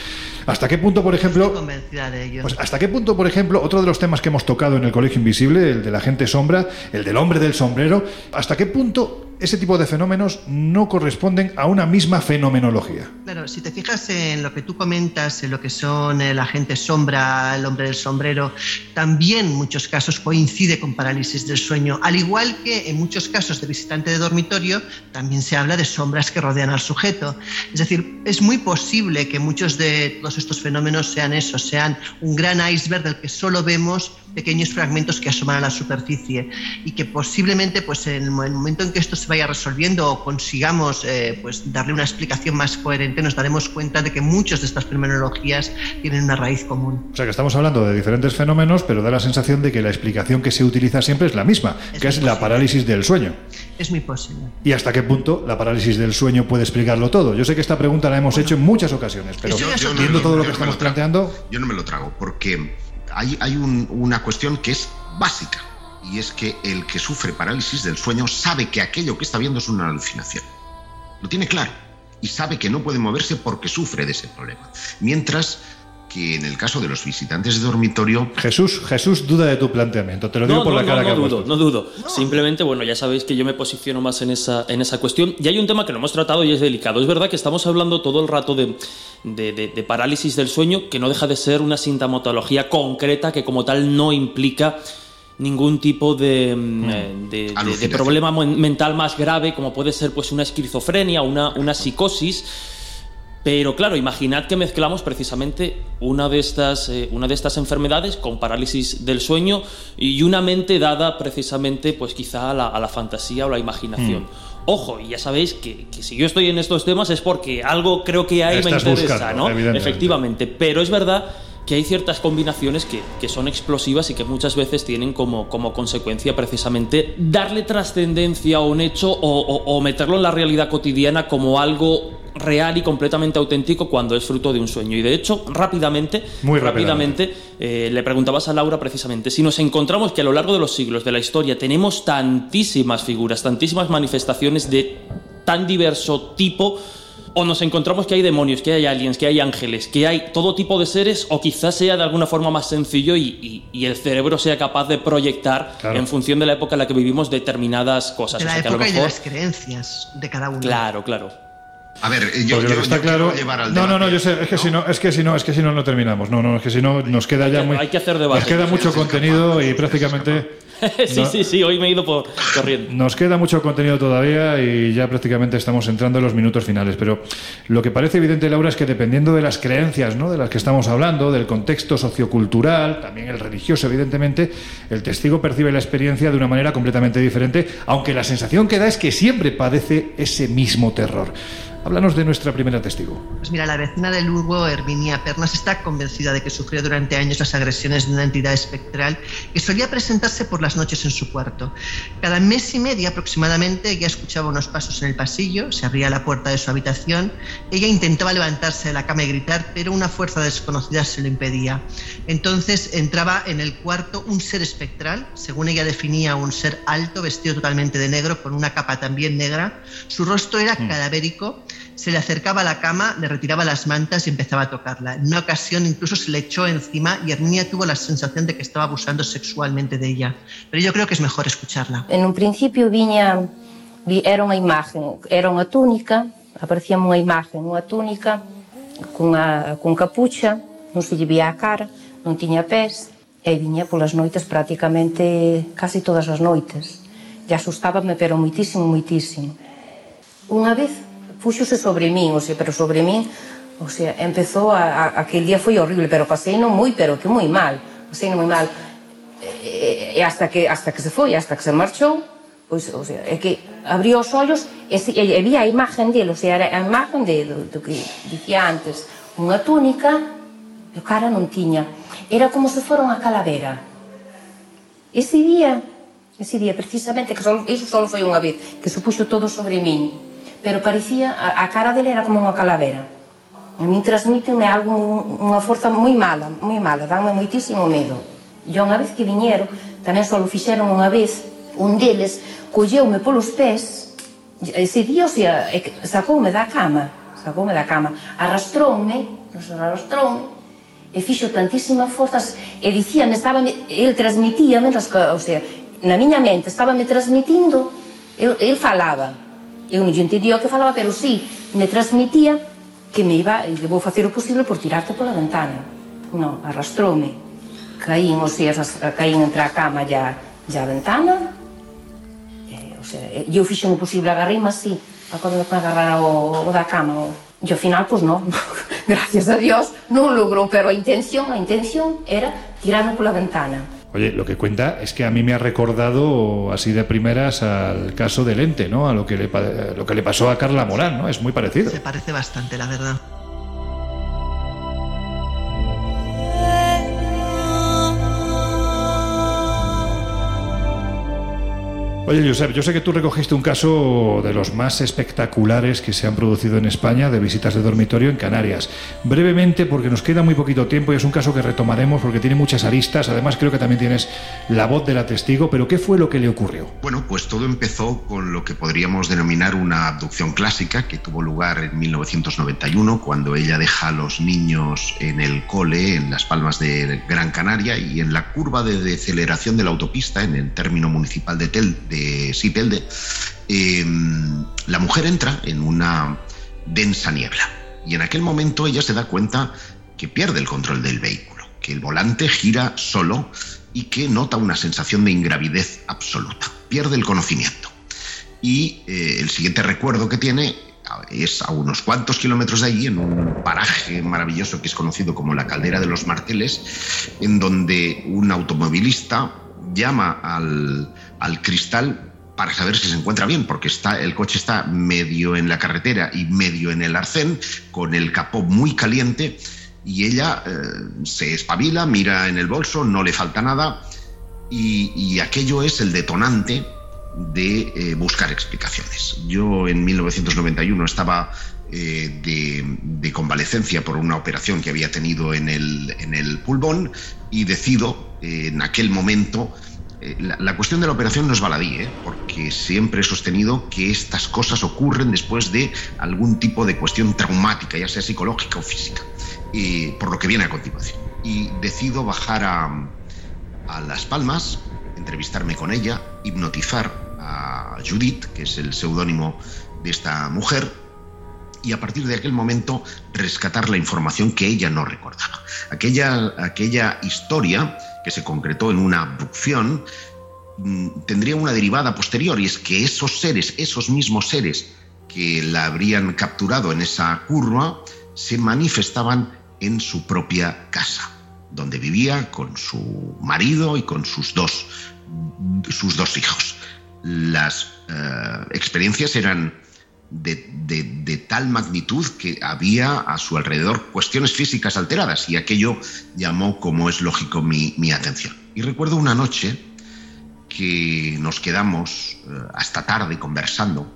¿Hasta qué punto, por ejemplo... convencida de ello. Pues hasta qué punto, por ejemplo, otro de los temas que hemos tocado en el Colegio Invisible, el de la gente sombra, el del hombre del sombrero, hasta qué punto ese tipo de fenómenos no corresponden a una misma fenomenología. Claro, si te fijas en lo que tú comentas, en lo que son el agente sombra, el hombre del sombrero, también en muchos casos coincide con parálisis del sueño. Al igual que en muchos casos de visitante de dormitorio, también se habla de sombras que rodean al sujeto. Es decir, es muy posible que muchos de todos estos fenómenos sean eso, sean un gran iceberg del que solo vemos pequeños fragmentos que asoman a la superficie y que posiblemente pues en el momento en que esto se vaya resolviendo o consigamos eh, pues darle una explicación más coherente nos daremos cuenta de que muchas de estas fenomenologías tienen una raíz común. O sea que estamos hablando de diferentes fenómenos, pero da la sensación de que la explicación que se utiliza siempre es la misma, que es la parálisis del sueño. Es muy posible. ¿Y hasta qué punto la parálisis del sueño puede explicarlo todo? Yo sé que esta pregunta la hemos hecho en muchas ocasiones, pero Yo- yo no- viendo todo lo que no estamos planteando, Yo no me lo trago, porque hay, hay un- una cuestión que es básica, y es que el que sufre parálisis del sueño sabe que aquello que está viendo es una alucinación. Lo tiene claro. Y sabe que no puede moverse porque sufre de ese problema. Mientras que en el caso de los visitantes de dormitorio, Jesús, Jesús duda de tu planteamiento, te lo digo No, por no, la cara no, que ha no dudo, no dudo. Simplemente, bueno, ya sabéis que yo me posiciono más en esa, en esa cuestión. Y hay un tema que no hemos tratado y es delicado. Es verdad que estamos hablando todo el rato de, de- de- de parálisis del sueño, que no deja de ser una sintomatología concreta que como tal no implica ningún tipo de, mm, eh, de- de- problema men- mental más grave, como puede ser pues una esquizofrenia, una, una psicosis. Pero claro, imaginad que mezclamos precisamente una de estas, eh, una de estas enfermedades con parálisis del sueño y una mente dada precisamente, pues quizá a la, a la fantasía o la imaginación. Ojo, y ya sabéis que, que si yo estoy en estos temas es porque algo creo que hay me interesa, buscando, ¿no? Efectivamente, pero es verdad que hay ciertas combinaciones que, que son explosivas y que muchas veces tienen como, como consecuencia precisamente darle trascendencia a un hecho o, o- o meterlo en la realidad cotidiana como algo real y completamente auténtico cuando es fruto de un sueño. Y de hecho, rápidamente, Muy rápidamente. rápidamente eh, le preguntabas a Laura precisamente, si nos encontramos que a lo largo de los siglos de la historia tenemos tantísimas figuras, tantísimas manifestaciones de tan diverso tipo, o nos encontramos que hay demonios, que hay aliens, que hay ángeles, que hay todo tipo de seres, o quizás sea de alguna forma más sencillo y, y- y el cerebro sea capaz de proyectar Claro. en función de la época en la que vivimos determinadas cosas. De O sea, que a lo época y de mejor- las creencias de cada uno. Claro, claro. a ver, yo, yo- está yo claro. llevar al No, no, no, yo sé, es que si no, es que si no, es que si no, no terminamos. No, no, es que si no, nos queda ya muy. hay que hacer debate. Nos queda mucho contenido y prácticamente. sí, No. sí, sí, hoy me he ido por corriendo. Nos queda mucho contenido todavía y ya prácticamente estamos entrando en los minutos finales, pero lo que parece evidente, Laura, es que dependiendo de las creencias ¿no? de las que estamos hablando, del contexto sociocultural, también el religioso, evidentemente, el testigo percibe la experiencia de una manera completamente diferente, aunque la sensación que da es que siempre padece ese mismo terror. Háblanos de nuestra primera testigo. Pues mira, la vecina de Lugo, Herminia Pernas, está convencida de que sufrió durante años las agresiones de una entidad espectral que solía presentarse por las noches en su cuarto. Cada mes y medio aproximadamente ella escuchaba unos pasos en el pasillo, se abría la puerta de su habitación, ella intentaba levantarse de la cama y gritar, pero una fuerza desconocida se lo impedía. Entonces entraba en el cuarto un ser espectral, según ella definía un ser alto, vestido totalmente de negro, con una capa también negra. Su rostro era cadavérico, se le acercaba a la cama, le retiraba las mantas y empezaba a tocarla. En una ocasión incluso se le echó encima y Herminia tuvo la sensación de que estaba abusando sexualmente de ella. Pero yo creo que es mejor escucharla. En un principio viña, era unha imaxe, era unha túnica, aparecía unha imaxe, unha túnica cunha, cun capucha, non se lle vía a cara, non tiña pés, e viña polas noites prácticamente casi todas as noites. E asustábame, pero moitísimo, moitísimo. Unha vez puxose sobre min, o sea, pero sobre min, o sea, empezou a, a aquel día foi horrible, pero pasei non moi, pero que moi mal, pasei non moi mal. E, e hasta que hasta que se foi, hasta que se marchou, pois, o sea, é que abriu os ollos e, e, e vi a imagen dele, o sea, era a imagen de, do, do que dicía antes, unha túnica e o cara non tiña. Era como se fora unha calavera. Ese día, ese día precisamente, que só, iso só foi unha vez, que se puxo todo sobre min pero parecía, a, a cara dele era como unha calavera. A mí transmíteme algo, unha forza moi mala, moi mala, dame moitísimo medo. E unha vez que viñeron, tamén só fixeron unha vez, un deles colleume polos pés, ese día, osea, sacoume da cama, sacoume da cama, arrastroume, nos arrastroume, e fixo tantísimas forzas e dicían, estaba, el transmitíame, o sea, na miña mente, estaba me transmitindo, el, el falaba, eu non lle entendía o que falaba, pero sí, me transmitía que me iba, e vou facer o posible por tirarte pola ventana. Non, arrastroume. Caín, o sea, caín entre a cama e a, e a ventana. E, o sea, eh, eu fixen o posible, agarrei-me así, a que me agarrar o, o da cama. O... E ao final, pois non, gracias a Dios, non logrou, pero a intención, a intención era tirarme pola ventana. Oye, lo que cuenta es que a mí me ha recordado así de primeras al caso del ente, ¿no? A lo que le, pasó a Carla Morán, ¿no? Es muy parecido. Se parece bastante, la verdad. Oye, Josep, yo sé que tú recogiste un caso de los más espectaculares que se han producido en España de visitas de dormitorio en Canarias. Brevemente, porque nos queda muy poquito tiempo y es un caso que retomaremos porque tiene muchas aristas. Además, creo que también tienes la voz de la testigo. Pero, ¿qué fue lo que le ocurrió? Bueno, pues todo empezó con lo que podríamos denominar una abducción clásica que tuvo lugar en 1991 cuando ella deja a los niños en el cole en Las Palmas de Gran Canaria y en la curva de deceleración de la autopista en el término municipal de, Tel, de Sitelde, eh, la mujer entra en una densa niebla y en aquel momento ella se da cuenta que pierde el control del vehículo, que el volante gira solo y que nota una sensación de ingravidez absoluta, pierde el conocimiento. Y eh, el siguiente recuerdo que tiene es a unos cuantos kilómetros de allí, en un paraje maravilloso que es conocido como la Caldera de los Marteles, en donde un automovilista llama al, al cristal para saber si se encuentra bien, porque está, el coche está medio en la carretera y medio en el arcén, con el capó muy caliente, y ella eh, se espabila, mira en el bolso, no le falta nada, y, aquello es el detonante de eh, buscar explicaciones. Yo en 1991 estaba eh, de, de convalecencia por una operación que había tenido en el, en el pulmón y decido en aquel momento la, la cuestión de la operación no es baladí, ¿eh? porque siempre he sostenido que estas cosas ocurren después de algún tipo de cuestión traumática, ya sea psicológica o física, eh, por lo que viene a continuación. Y decido bajar a, a Las Palmas, entrevistarme con ella, hipnotizar a Judith, que es el seudónimo de esta mujer, y a partir de aquel momento rescatar la información que ella no recordaba. Aquella, aquella historia que se concretó en una abducción mm, tendría una derivada posterior y es que esos seres, esos mismos seres que la habrían capturado en esa curva, se manifestaban en su propia casa, donde vivía con su marido y con sus dos, sus dos hijos. Las eh, experiencias eran de, tal magnitud que había a su alrededor cuestiones físicas alteradas y aquello llamó, como es lógico, mi, mi atención. Y recuerdo una noche que nos quedamos eh, hasta tarde conversando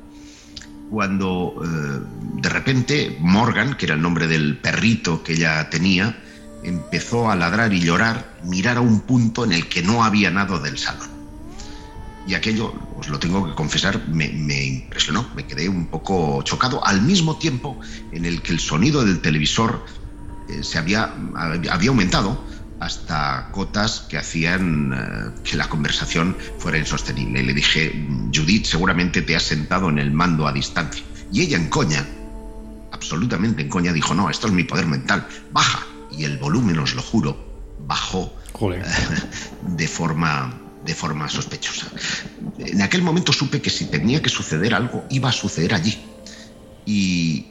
cuando eh, de repente Morgan, que era el nombre del perrito que ella tenía, empezó a ladrar y llorar, mirar a un punto en el que no había nada del salón. Y aquello, os lo tengo que confesar, me, me impresionó, me quedé un poco chocado, al mismo tiempo en el que el sonido del televisor eh, se había, había aumentado hasta cotas que hacían eh, que la conversación fuera insostenible. Y le dije, Judith, seguramente te has sentado en el mando a distancia. Y ella en coña, absolutamente en coña, dijo, no, esto es mi poder mental, baja. Y el volumen, os lo juro, bajó eh, de forma de forma sospechosa. En aquel momento supe que si tenía que suceder algo, iba a suceder allí. Y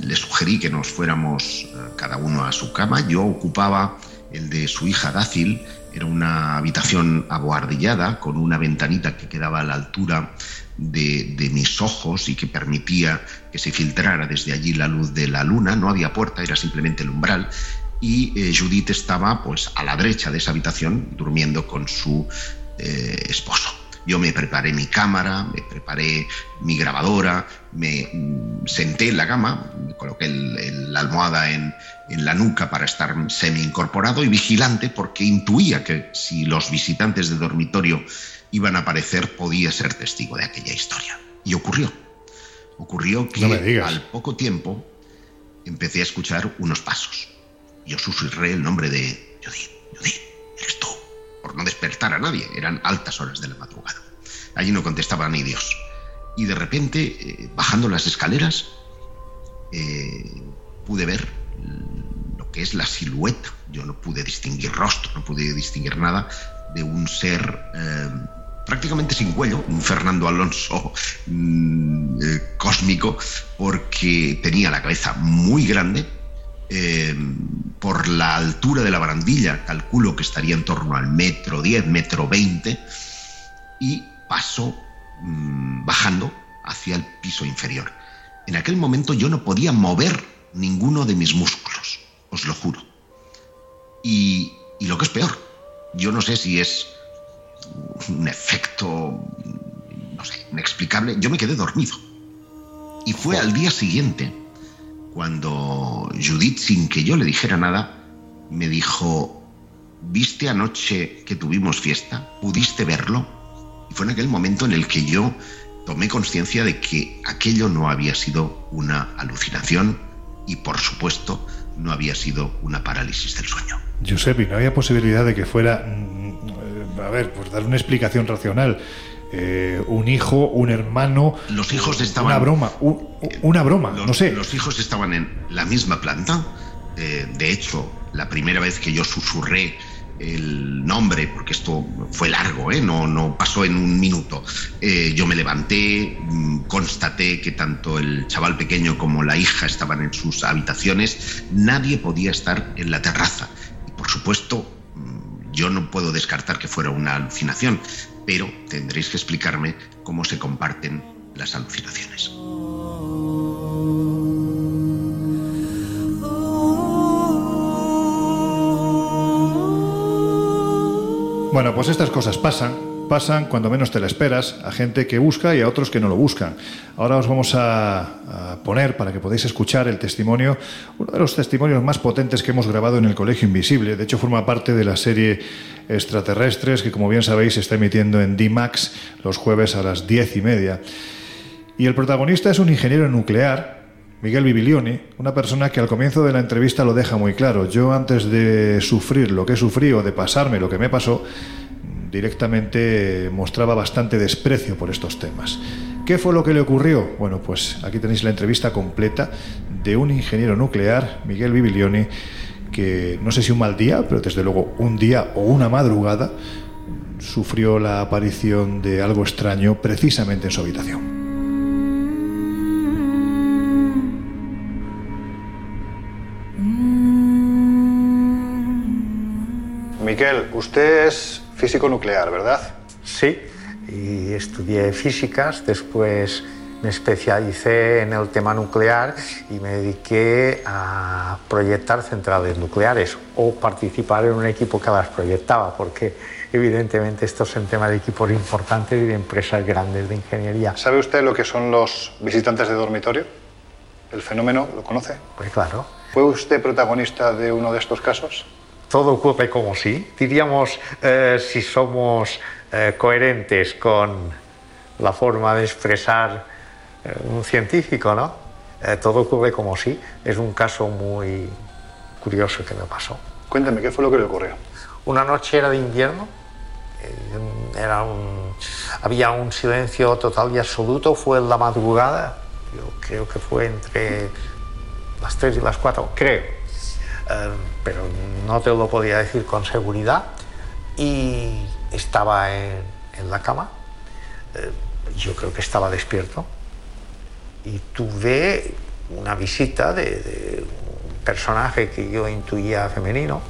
le sugerí que nos fuéramos eh, cada uno a su cama. Yo ocupaba el de su hija Dácil. Era una habitación aboardillada con una ventanita que quedaba a la altura de, mis ojos y que permitía que se filtrara desde allí la luz de la luna. No había puerta, era simplemente el umbral. Y eh, Judith estaba pues a la derecha de esa habitación durmiendo con su eh, esposo. Yo me preparé mi cámara, me preparé mi grabadora, me mm, senté en la cama, me coloqué el- el- la almohada en, en la nuca para estar semi incorporado y vigilante porque intuía que si los visitantes de dormitorio iban a aparecer podía ser testigo de aquella historia. Y ocurrió. Ocurrió que No al poco tiempo empecé a escuchar unos pasos. Yo susurré el nombre de Judith. Judith, eres tú. Por no despertar a nadie. Eran altas horas de la madrugada. Allí no contestaba ni Dios. y de repente, eh, bajando las escaleras, eh, pude ver lo que es la silueta. Yo no pude distinguir rostro, no pude distinguir nada de un ser eh, prácticamente sin cuello, un Fernando Alonso mm, cósmico, porque tenía la cabeza muy grande. Eh, por la altura de la barandilla, calculo que estaría en torno al metro 10, metro 20, y pasó mm, bajando hacia el piso inferior. En aquel momento yo no podía mover ninguno de mis músculos, os lo juro. Y, y lo que es peor, yo no sé si es un efecto, no sé, inexplicable, yo me quedé dormido. Y fue al día siguiente cuando Judith, sin que yo le dijera nada, me dijo, ¿viste anoche que tuvimos fiesta? ¿Pudiste verlo? Y fue en aquel momento en el que yo tomé conciencia de que aquello no había sido una alucinación y, por supuesto, no había sido una parálisis del sueño. Giuseppe, ¿no había posibilidad de que fuera, mm, a ver, pues dar una explicación racional? Eh, un hijo, un hermano. Los hijos estaban. Una broma, un- una broma, Los, no sé. Los hijos estaban en la misma planta. Eh, de hecho, la primera vez que yo susurré el nombre, porque esto fue largo, ¿eh? no, no pasó en un minuto, eh, yo me levanté, mm, constaté que tanto el chaval pequeño como la hija estaban en sus habitaciones, nadie podía estar en la terraza. Y por supuesto, mm, yo no puedo descartar que fuera una alucinación, pero tendréis que explicarme cómo se comparten las alucinaciones. Bueno, pues estas cosas pasan, pasan cuando menos te la esperas, a gente que busca y a otros que no lo buscan. Ahora os vamos a, a poner, para que podáis escuchar el testimonio, uno de los testimonios más potentes que hemos grabado en el Colegio Invisible. De hecho, forma parte de la serie Extraterrestres, que como bien sabéis se está emitiendo en D-Max los jueves a las diez y media. Y el protagonista es un ingeniero nuclear, Miguel Bibilioni, una persona que al comienzo de la entrevista lo deja muy claro. Yo antes de sufrir lo que sufrí o de pasarme lo que me pasó, directamente mostraba bastante desprecio por estos temas. ¿Qué fue lo que le ocurrió? Bueno, pues aquí tenéis la entrevista completa de un ingeniero nuclear, Miguel Bibilioni, que no sé si un mal día, pero desde luego un día o una madrugada sufrió la aparición de algo extraño precisamente en su habitación. Miquel, usted es físico nuclear, ¿verdad? Sí, y estudié físicas, después me especialicé en el tema nuclear y me dediqué a proyectar centrales nucleares o participar en un equipo que las proyectaba, porque evidentemente esto es un tema de equipos importantes y de empresas grandes de ingeniería. ¿Sabe usted lo que son los visitantes de dormitorio? ¿El fenómeno lo conoce? Pues claro. ¿Fue usted protagonista de uno de estos casos? Todo ocurre como sí. Diríamos, eh, si somos eh, coherentes con la forma de expresar eh, un científico, ¿no? Todo ocurre como sí. Es un caso muy curioso que me pasó. Cuénteme, ¿qué fue lo que le ocurrió? Una noche era de invierno, era un- había un silencio total y absoluto, fue en la madrugada, yo creo que fue entre las 3 y las 4, creo, pero no te lo podía decir con seguridad, y estaba en, en la cama, eh, yo creo que estaba despierto, y tuve una visita de, de un personaje que yo intuía femenino,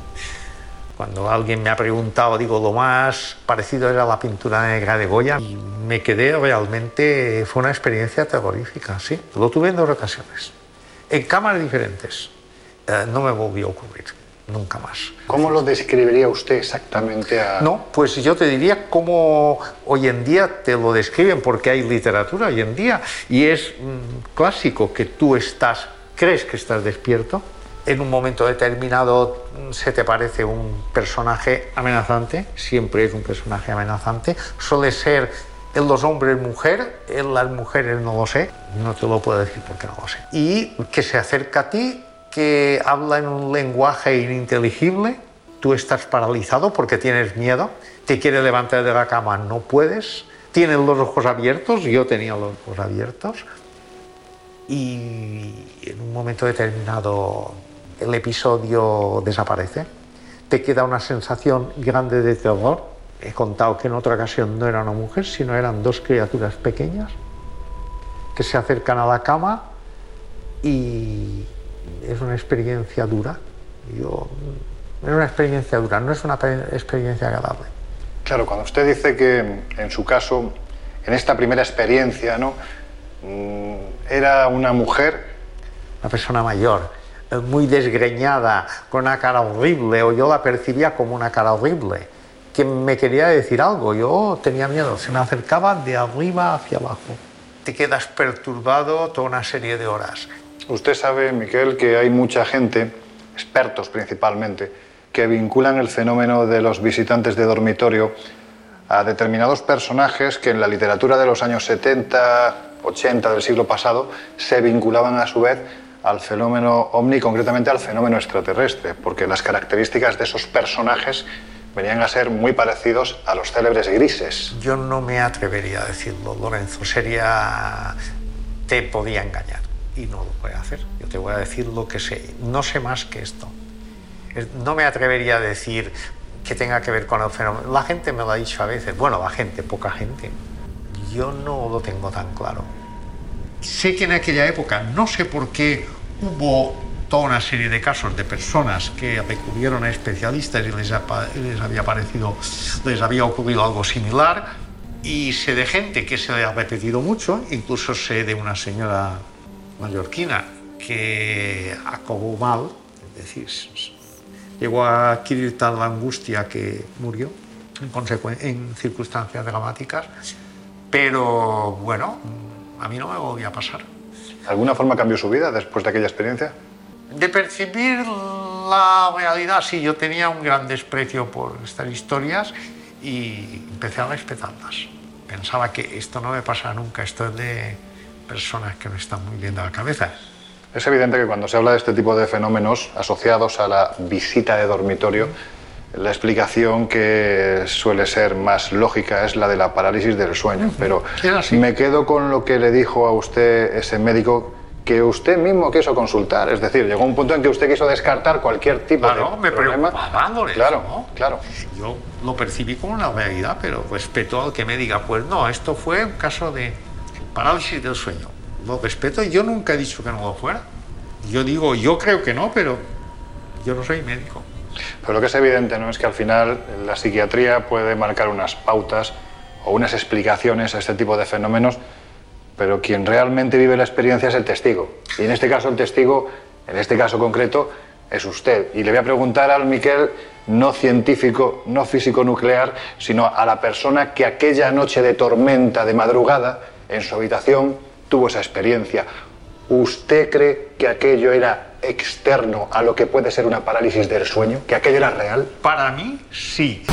cuando alguien me ha preguntado, digo, lo más parecido era la pintura negra de Goya. Y me quedé realmente, fue una experiencia terrorífica, sí. Lo tuve en dos ocasiones, en cámaras diferentes. Eh, no me volvió a ocurrir, nunca más. ¿Cómo lo describiría usted exactamente a... No, pues yo te diría cómo hoy en día te lo describen, porque hay literatura hoy en día, y es mm, clásico que tú estás, crees que estás despierto, en un momento determinado mm, se te parece un personaje amenazante, siempre es un personaje amenazante, suele ser en los hombres mujer, en las mujeres no lo sé, no te lo puedo decir porque no lo sé, y que se acerca a ti, que habla en un lenguaje ininteligible, tú estás paralizado porque tienes miedo, te quieres levantar de la cama, no puedes, tienen los ojos abiertos, yo tenía los ojos abiertos, y en un momento determinado el episodio desaparece. Te queda una sensación grande de terror. He contado que en otra ocasión no era una mujer, sino eran dos criaturas pequeñas que se acercan a la cama y es una experiencia dura. Yo, es una experiencia dura, no es una pe- experiencia agradable. Claro, cuando usted dice que en su caso, en esta primera experiencia, ¿no? Mm, Era una mujer. Una persona mayor, eh, muy desgreñada, con una cara horrible, o yo la percibía como una cara horrible, que me quería decir algo. Yo tenía miedo, se me acercaba de arriba hacia abajo. Te quedas perturbado toda una serie de horas. Usted sabe, Miquel, que hay mucha gente, expertos principalmente, que vinculan el fenómeno de los visitantes de dormitorio a determinados personajes que en la literatura de los años 70, 80 del siglo pasado se vinculaban a su vez al fenómeno ovni, concretamente al fenómeno extraterrestre, porque las características de esos personajes venían a ser muy parecidos a los célebres grises. Yo no me atrevería a decirlo, Lorenzo, sería... te podía engañar y no lo a hacer. Yo te voy a decir lo que sé, no sé más que esto. Es- No me atrevería a decir que tenga que ver con el fenómeno. La gente me lo ha dicho a veces, bueno, la gente, poca gente. Yo no lo tengo tan claro. Sé que en aquella época, no sé por qué, hubo toda una serie de casos de personas que recurrieron a especialistas y les, les había parecido, les había ocurrido algo similar. Y sé de gente que se le ha repetido mucho, incluso sé de una señora mallorquina que acabó mal, es decir, llegó a adquirir tal angustia que murió en, en circunstancias dramáticas, pero bueno, a mí no me volvió a pasar. ¿De alguna forma cambió su vida después de aquella experiencia? De percibir la realidad, sí, yo tenía un gran desprecio por estas historias y empecé a respetarlas. Pensaba que esto no me pasa nunca, esto es de personas que no están de la cabeza. Es evidente que cuando se habla de este tipo de fenómenos asociados a la visita de dormitorio, la explicación que suele ser más lógica es la de la parálisis del sueño. Pero me quedo con lo que le dijo a usted ese médico que usted mismo quiso consultar. Es decir, llegó un punto en que usted quiso descartar cualquier tipo Claro, de me problema. Claro, ¿no? claro. Yo lo percibí como una realidad, pero respeto al que me diga, pues no, esto fue un caso de parálisis del sueño. Lo respeto, yo nunca he dicho que no lo fuera. Yo digo, yo creo que no, pero yo no soy médico. Pero lo que es evidente ¿no? es que al final la psiquiatría puede marcar unas pautas o unas explicaciones a este tipo de fenómenos, pero quien realmente vive la experiencia es el testigo. Y en este caso el testigo, en este caso concreto, es usted. Y le voy a preguntar al Miquel, no científico, no físico nuclear, sino a la persona que aquella noche de tormenta de madrugada en su habitación tuvo esa experiencia. ¿Usted cree que aquello era externo a lo que puede ser una parálisis del sueño? ¿Que aquello era real? Para mí, sí.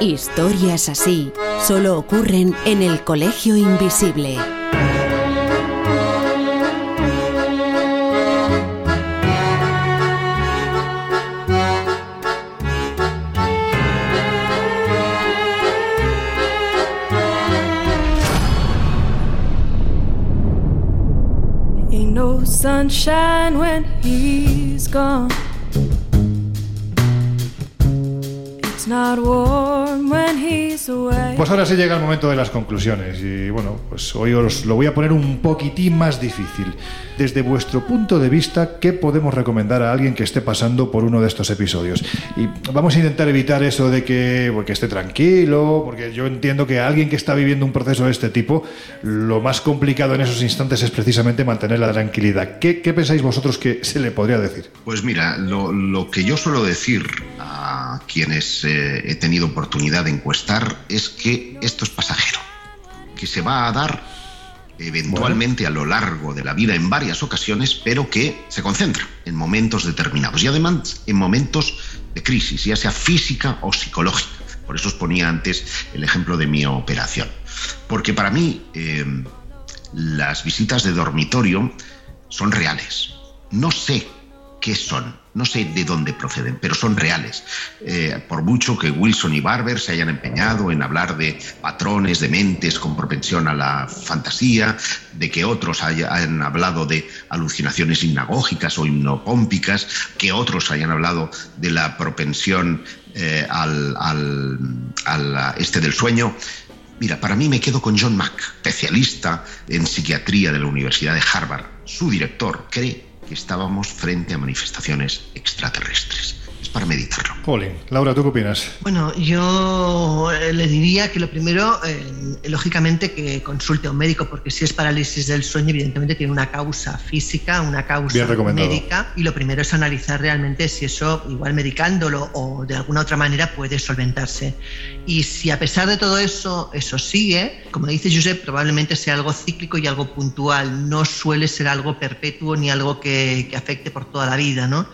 Historias así solo ocurren en el Colegio Invisible. Sunshine when he's gone. Pues ahora sí llega el momento de las conclusiones y bueno, pues hoy os lo voy a poner un poquitín más difícil. Desde vuestro punto de vista, ¿qué podemos recomendar a alguien que esté pasando por uno de estos episodios? Y vamos a intentar evitar eso de que, porque esté tranquilo, porque yo entiendo que a alguien que está viviendo un proceso de este tipo, lo más complicado en esos instantes es precisamente mantener la tranquilidad. ¿Qué, qué pensáis vosotros que se le podría decir? Pues mira, lo, lo que yo suelo decir a quienes eh, he tenido oportunidad de encuestar es que esto es pasajero, que se va a dar eventualmente a lo largo de la vida en varias ocasiones, pero que se concentra en momentos determinados y además en momentos de crisis, ya sea física o psicológica. Por eso os ponía antes el ejemplo de mi operación. Porque para mí eh, las visitas de dormitorio son reales. No sé qué son, no sé de dónde proceden, pero son reales. Eh, por mucho que Wilson y Barber se hayan empeñado en hablar de patrones de mentes con propensión a la fantasía, de que otros hayan hablado de alucinaciones hipnagógicas o hipnopómpicas, que otros hayan hablado de la propensión eh, al, al, al este del sueño, Mira, para mí me quedo con John Mack, especialista en psiquiatría de la Universidad de Harvard. Su director cree estábamos frente a manifestaciones extraterrestres. Para meditarlo. Jolín. Laura, ¿tú qué opinas? Bueno, yo eh, le diría que lo primero, eh, lógicamente, que consulte a un médico, porque si es parálisis del sueño, evidentemente tiene una causa física, una causa médica, y lo primero es analizar realmente si eso, igual medicándolo o de alguna otra manera, puede solventarse. Y si a pesar de todo eso, eso sigue, como dice Josep, probablemente sea algo cíclico y algo puntual, no suele ser algo perpetuo ni algo que, que afecte por toda la vida, ¿no?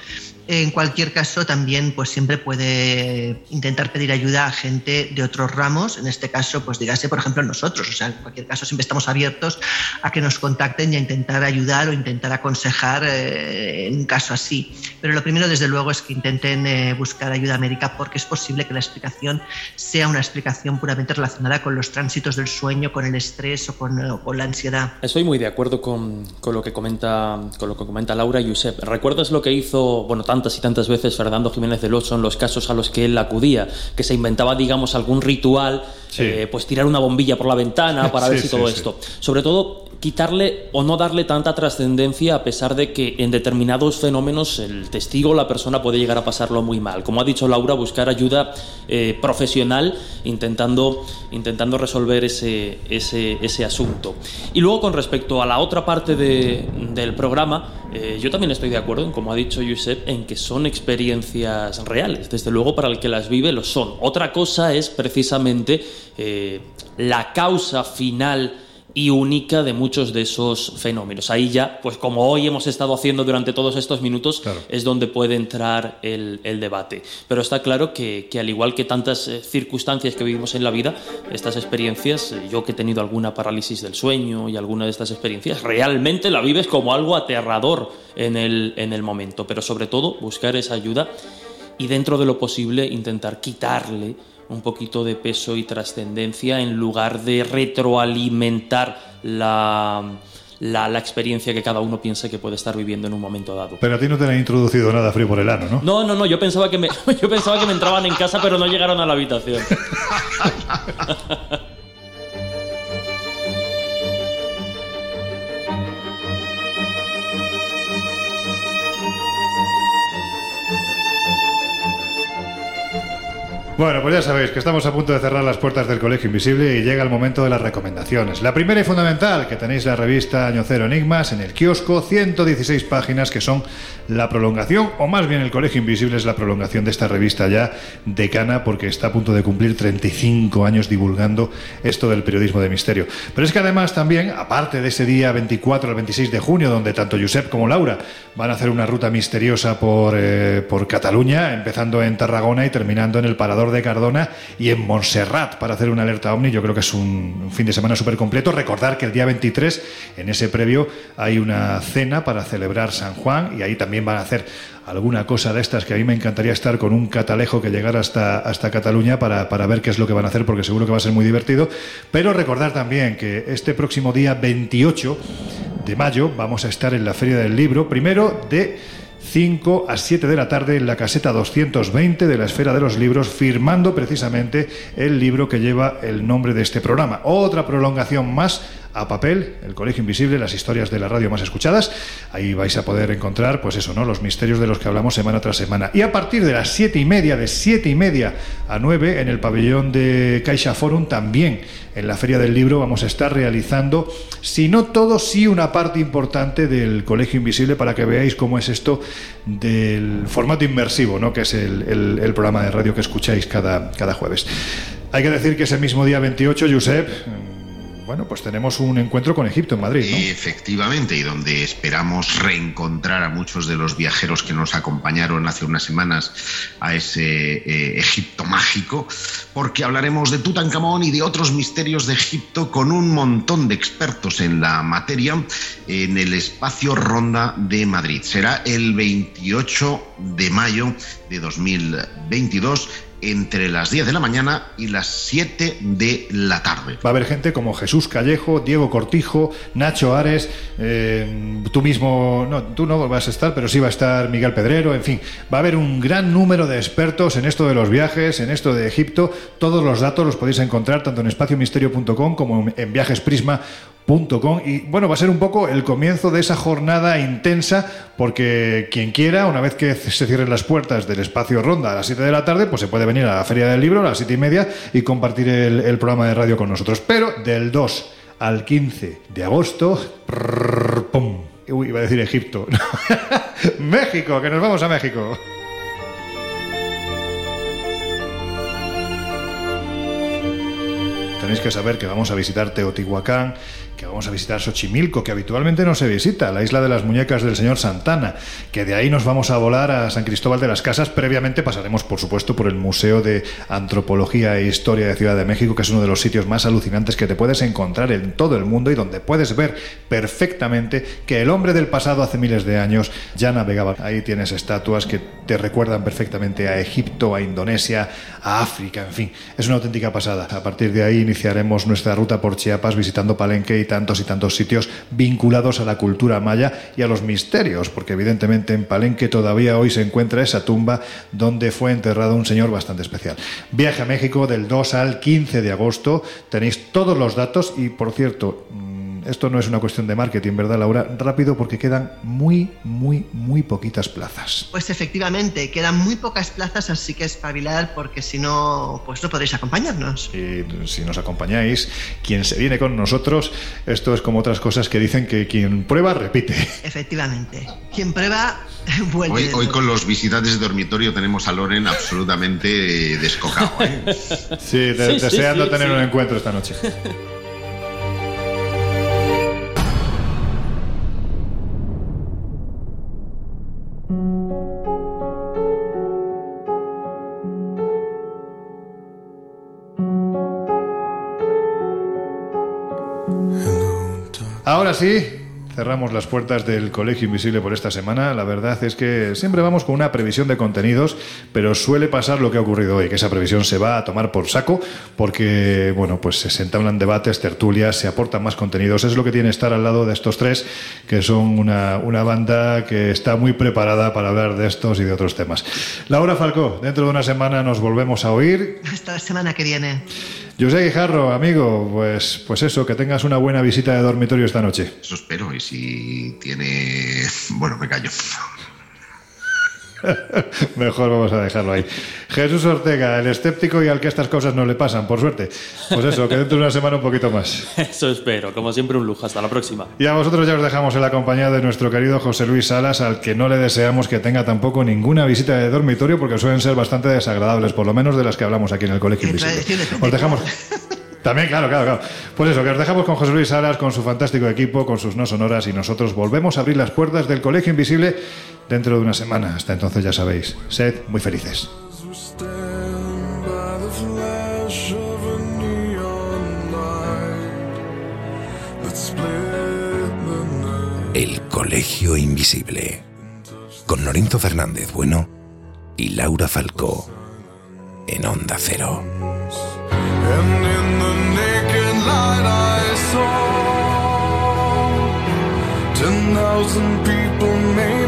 En cualquier caso, también pues siempre puede intentar pedir ayuda a gente de otros ramos. En este caso, pues dígase, por ejemplo, nosotros. O sea, en cualquier caso, siempre estamos abiertos a que nos contacten y a intentar ayudar o intentar aconsejar eh, en un caso así. Pero lo primero, desde luego, es que intenten eh, buscar ayuda médica porque es posible que la explicación sea una explicación puramente relacionada con los tránsitos del sueño, con el estrés o con, o con la ansiedad. Estoy muy de acuerdo con, con lo que comenta con lo que comenta Laura y Josep. ¿Recuerdas lo que hizo, bueno, tantas y tantas veces Fernando Jiménez del Oso en los casos a los que él acudía, que se inventaba, digamos, algún ritual, eh, pues tirar una bombilla por la ventana para ver si todo esto. Sobre todo quitarle o no darle tanta trascendencia a pesar de que en determinados fenómenos el testigo o la persona puede llegar a pasarlo muy mal. Como ha dicho Laura, buscar ayuda eh, profesional intentando, intentando resolver ese, ese, asunto. Y luego con respecto a la otra parte de- del programa, eh, yo también estoy de acuerdo en, como ha dicho Josep, en que son experiencias reales. Desde luego para el que las vive lo son. Otra cosa es precisamente eh, la causa final y única de muchos de esos fenómenos. Ahí ya, pues como hoy hemos estado haciendo durante todos estos minutos, es donde puede entrar el, el debate. Pero está claro que, que al igual que tantas eh, circunstancias que vivimos en la vida, estas experiencias, eh, yo que he tenido alguna parálisis del sueño y alguna de estas experiencias, realmente la vives como algo aterrador en el, en el momento. Pero sobre todo, buscar esa ayuda y dentro de lo posible intentar quitarle un poquito de peso y trascendencia en lugar de retroalimentar la, la, la experiencia que cada uno piensa que puede estar viviendo en un momento dado. Pero a ti no te han introducido nada frío por el ano, ¿no? No, no, no, yo pensaba que me, yo pensaba que me entraban en casa, pero no llegaron a la habitación. Bueno, pues ya sabéis que estamos a punto de cerrar las puertas del Colegio Invisible y llega el momento de las recomendaciones. La primera y fundamental, que tenéis la revista Año Cero Enigmas en el kiosco, 116 páginas que son la prolongación, o más bien el Colegio Invisible es la prolongación de esta revista ya decana porque está a punto de cumplir 35 años divulgando esto del periodismo de misterio. Pero es que además también, aparte de ese día 24 al 26 de junio, donde tanto Josep como Laura van a hacer una ruta misteriosa por, eh, por Cataluña, empezando en Tarragona y terminando en el Parador de Cardona y en Montserrat para hacer una alerta ovni. Yo creo que es un, fin de semana súper completo. Recordar que el día 23, en ese previo, hay una cena para celebrar San Juan y ahí también van a hacer alguna cosa de estas que a mí me encantaría estar con un catalejo que llegara hasta, hasta Cataluña para, para ver qué es lo que van a hacer porque seguro que va a ser muy divertido. Pero recordar también que este próximo día 28 de mayo vamos a estar en la Feria del Libro, primero de 5 a 7 de la tarde en la caseta 220 de la Esfera de los Libros, firmando precisamente el libro que lleva el nombre de este programa. Otra prolongación más a papel, el Colegio Invisible, las historias de la radio más escuchadas. Ahí vais a poder encontrar, pues eso, ¿no? Los misterios de los que hablamos semana tras semana. Y a partir de las siete y media, de siete y media a 9, en el pabellón de Caixa Forum, también en la Feria del Libro, vamos a estar realizando, si no todo, sí una parte importante del Colegio Invisible para que veáis cómo es esto del formato inmersivo, ¿no? Que es el, el- programa de radio que escucháis cada, cada jueves. Hay que decir que ese mismo día 28, Josep, bueno, pues tenemos un encuentro con Egipto en Madrid, ¿no? Efectivamente, y donde esperamos reencontrar a muchos de los viajeros que nos acompañaron hace unas semanas a ese eh, Egipto mágico, porque hablaremos de Tutankamón y de otros misterios de Egipto con un montón de expertos en la materia en el espacio Ronda de Madrid. Será el 28 de mayo de 2022 entre las 10 de la mañana y las 7 de la tarde. Va a haber gente como Jesús Callejo, Diego Cortijo, Nacho Ares, eh, tú mismo, no, tú no vas a estar, pero sí va a estar Miguel Pedrero, en fin, va a haber un gran número de expertos en esto de los viajes, en esto de Egipto. Todos los datos los podéis encontrar tanto en espaciomisterio.com como en viajesprisma.com y bueno, va a ser un poco el comienzo de esa jornada intensa porque quien quiera, una vez que se cierren las puertas del espacio Ronda a las 7 de la tarde, pues se puede venir a la Feria del Libro a las 7 y media y compartir el, programa de radio con nosotros. Pero del 2 al 15 de agosto, pum, uy, iba a decir Egipto, México, que nos vamos a México. Tenéis que saber que vamos a visitar Teotihuacán, que vamos a visitar Xochimilco, que habitualmente no se visita, la isla de las muñecas del señor Santana, que de ahí nos vamos a volar a San Cristóbal de las Casas. Previamente pasaremos, por supuesto, por el Museo de Antropología e Historia de Ciudad de México, que es uno de los sitios más alucinantes que te puedes encontrar en todo el mundo y donde puedes ver perfectamente que el hombre del pasado hace miles de años ya navegaba. Ahí tienes estatuas que te recuerdan perfectamente a Egipto, a Indonesia, a África, en fin, es una auténtica pasada. A partir de ahí iniciaremos nuestra ruta por Chiapas visitando Palenque y tantos y tantos sitios vinculados a la cultura maya y a los misterios, porque evidentemente en Palenque todavía hoy se encuentra esa tumba donde fue enterrado un señor bastante especial. Viaje a México del 2 al 15 de agosto, tenéis todos los datos y por cierto, esto no es una cuestión de marketing, ¿verdad, Laura? Rápido porque quedan muy, muy, muy poquitas plazas. Pues efectivamente, quedan muy pocas plazas, así que espabilar porque si no, pues no podréis acompañarnos. Y si nos acompañáis, quien se viene con nosotros, esto es como otras cosas que dicen que quien prueba repite. Efectivamente. Quien prueba, vuelve. Hoy, con los visitantes de dormitorio tenemos a Loren absolutamente descocado. ¿eh? Sí, de- Sí, sí, deseando sí, tener sí. un encuentro esta noche. Ahora sí, cerramos las puertas del Colegio Invisible por esta semana. La verdad es que siempre vamos con una previsión de contenidos, pero suele pasar lo que ha ocurrido hoy, que esa previsión se va a tomar por saco porque, bueno, pues se entablan debates, tertulias, se aportan más contenidos. Es lo que tiene estar al lado de estos tres, que son una, una banda que está muy preparada para hablar de estos y de otros temas. Laura Falcó, dentro de una semana nos volvemos a oír. Hasta la semana que viene. José Guijarro, amigo, pues, pues eso, que tengas una buena visita de dormitorio esta noche. Eso espero. Y si tiene. Bueno, me callo. Mejor vamos a dejarlo ahí. Jesús Ortega, el escéptico y al que estas cosas no le pasan, por suerte. Pues eso, que dentro de una semana un poquito más. Eso espero. Como siempre, un lujo. Hasta la próxima. Y a vosotros ya os dejamos en la compañía de nuestro querido José Luis Salas, al que no le deseamos que tenga tampoco ninguna visita de dormitorio, porque suelen ser bastante desagradables, por lo menos de las que hablamos aquí en el Colegio Invisible. Os dejamos. También, claro, claro, claro. Pues eso, que os dejamos con José Luis Salas, con su fantástico equipo, con sus no sonoras, y nosotros volvemos a abrir las puertas del Colegio Invisible dentro de una semana. Hasta entonces, ya sabéis, sed muy felices. El Colegio Invisible. Con Lorenzo Fernández Bueno y Laura Falcó. En Onda Cero. light I saw ten thousand people made.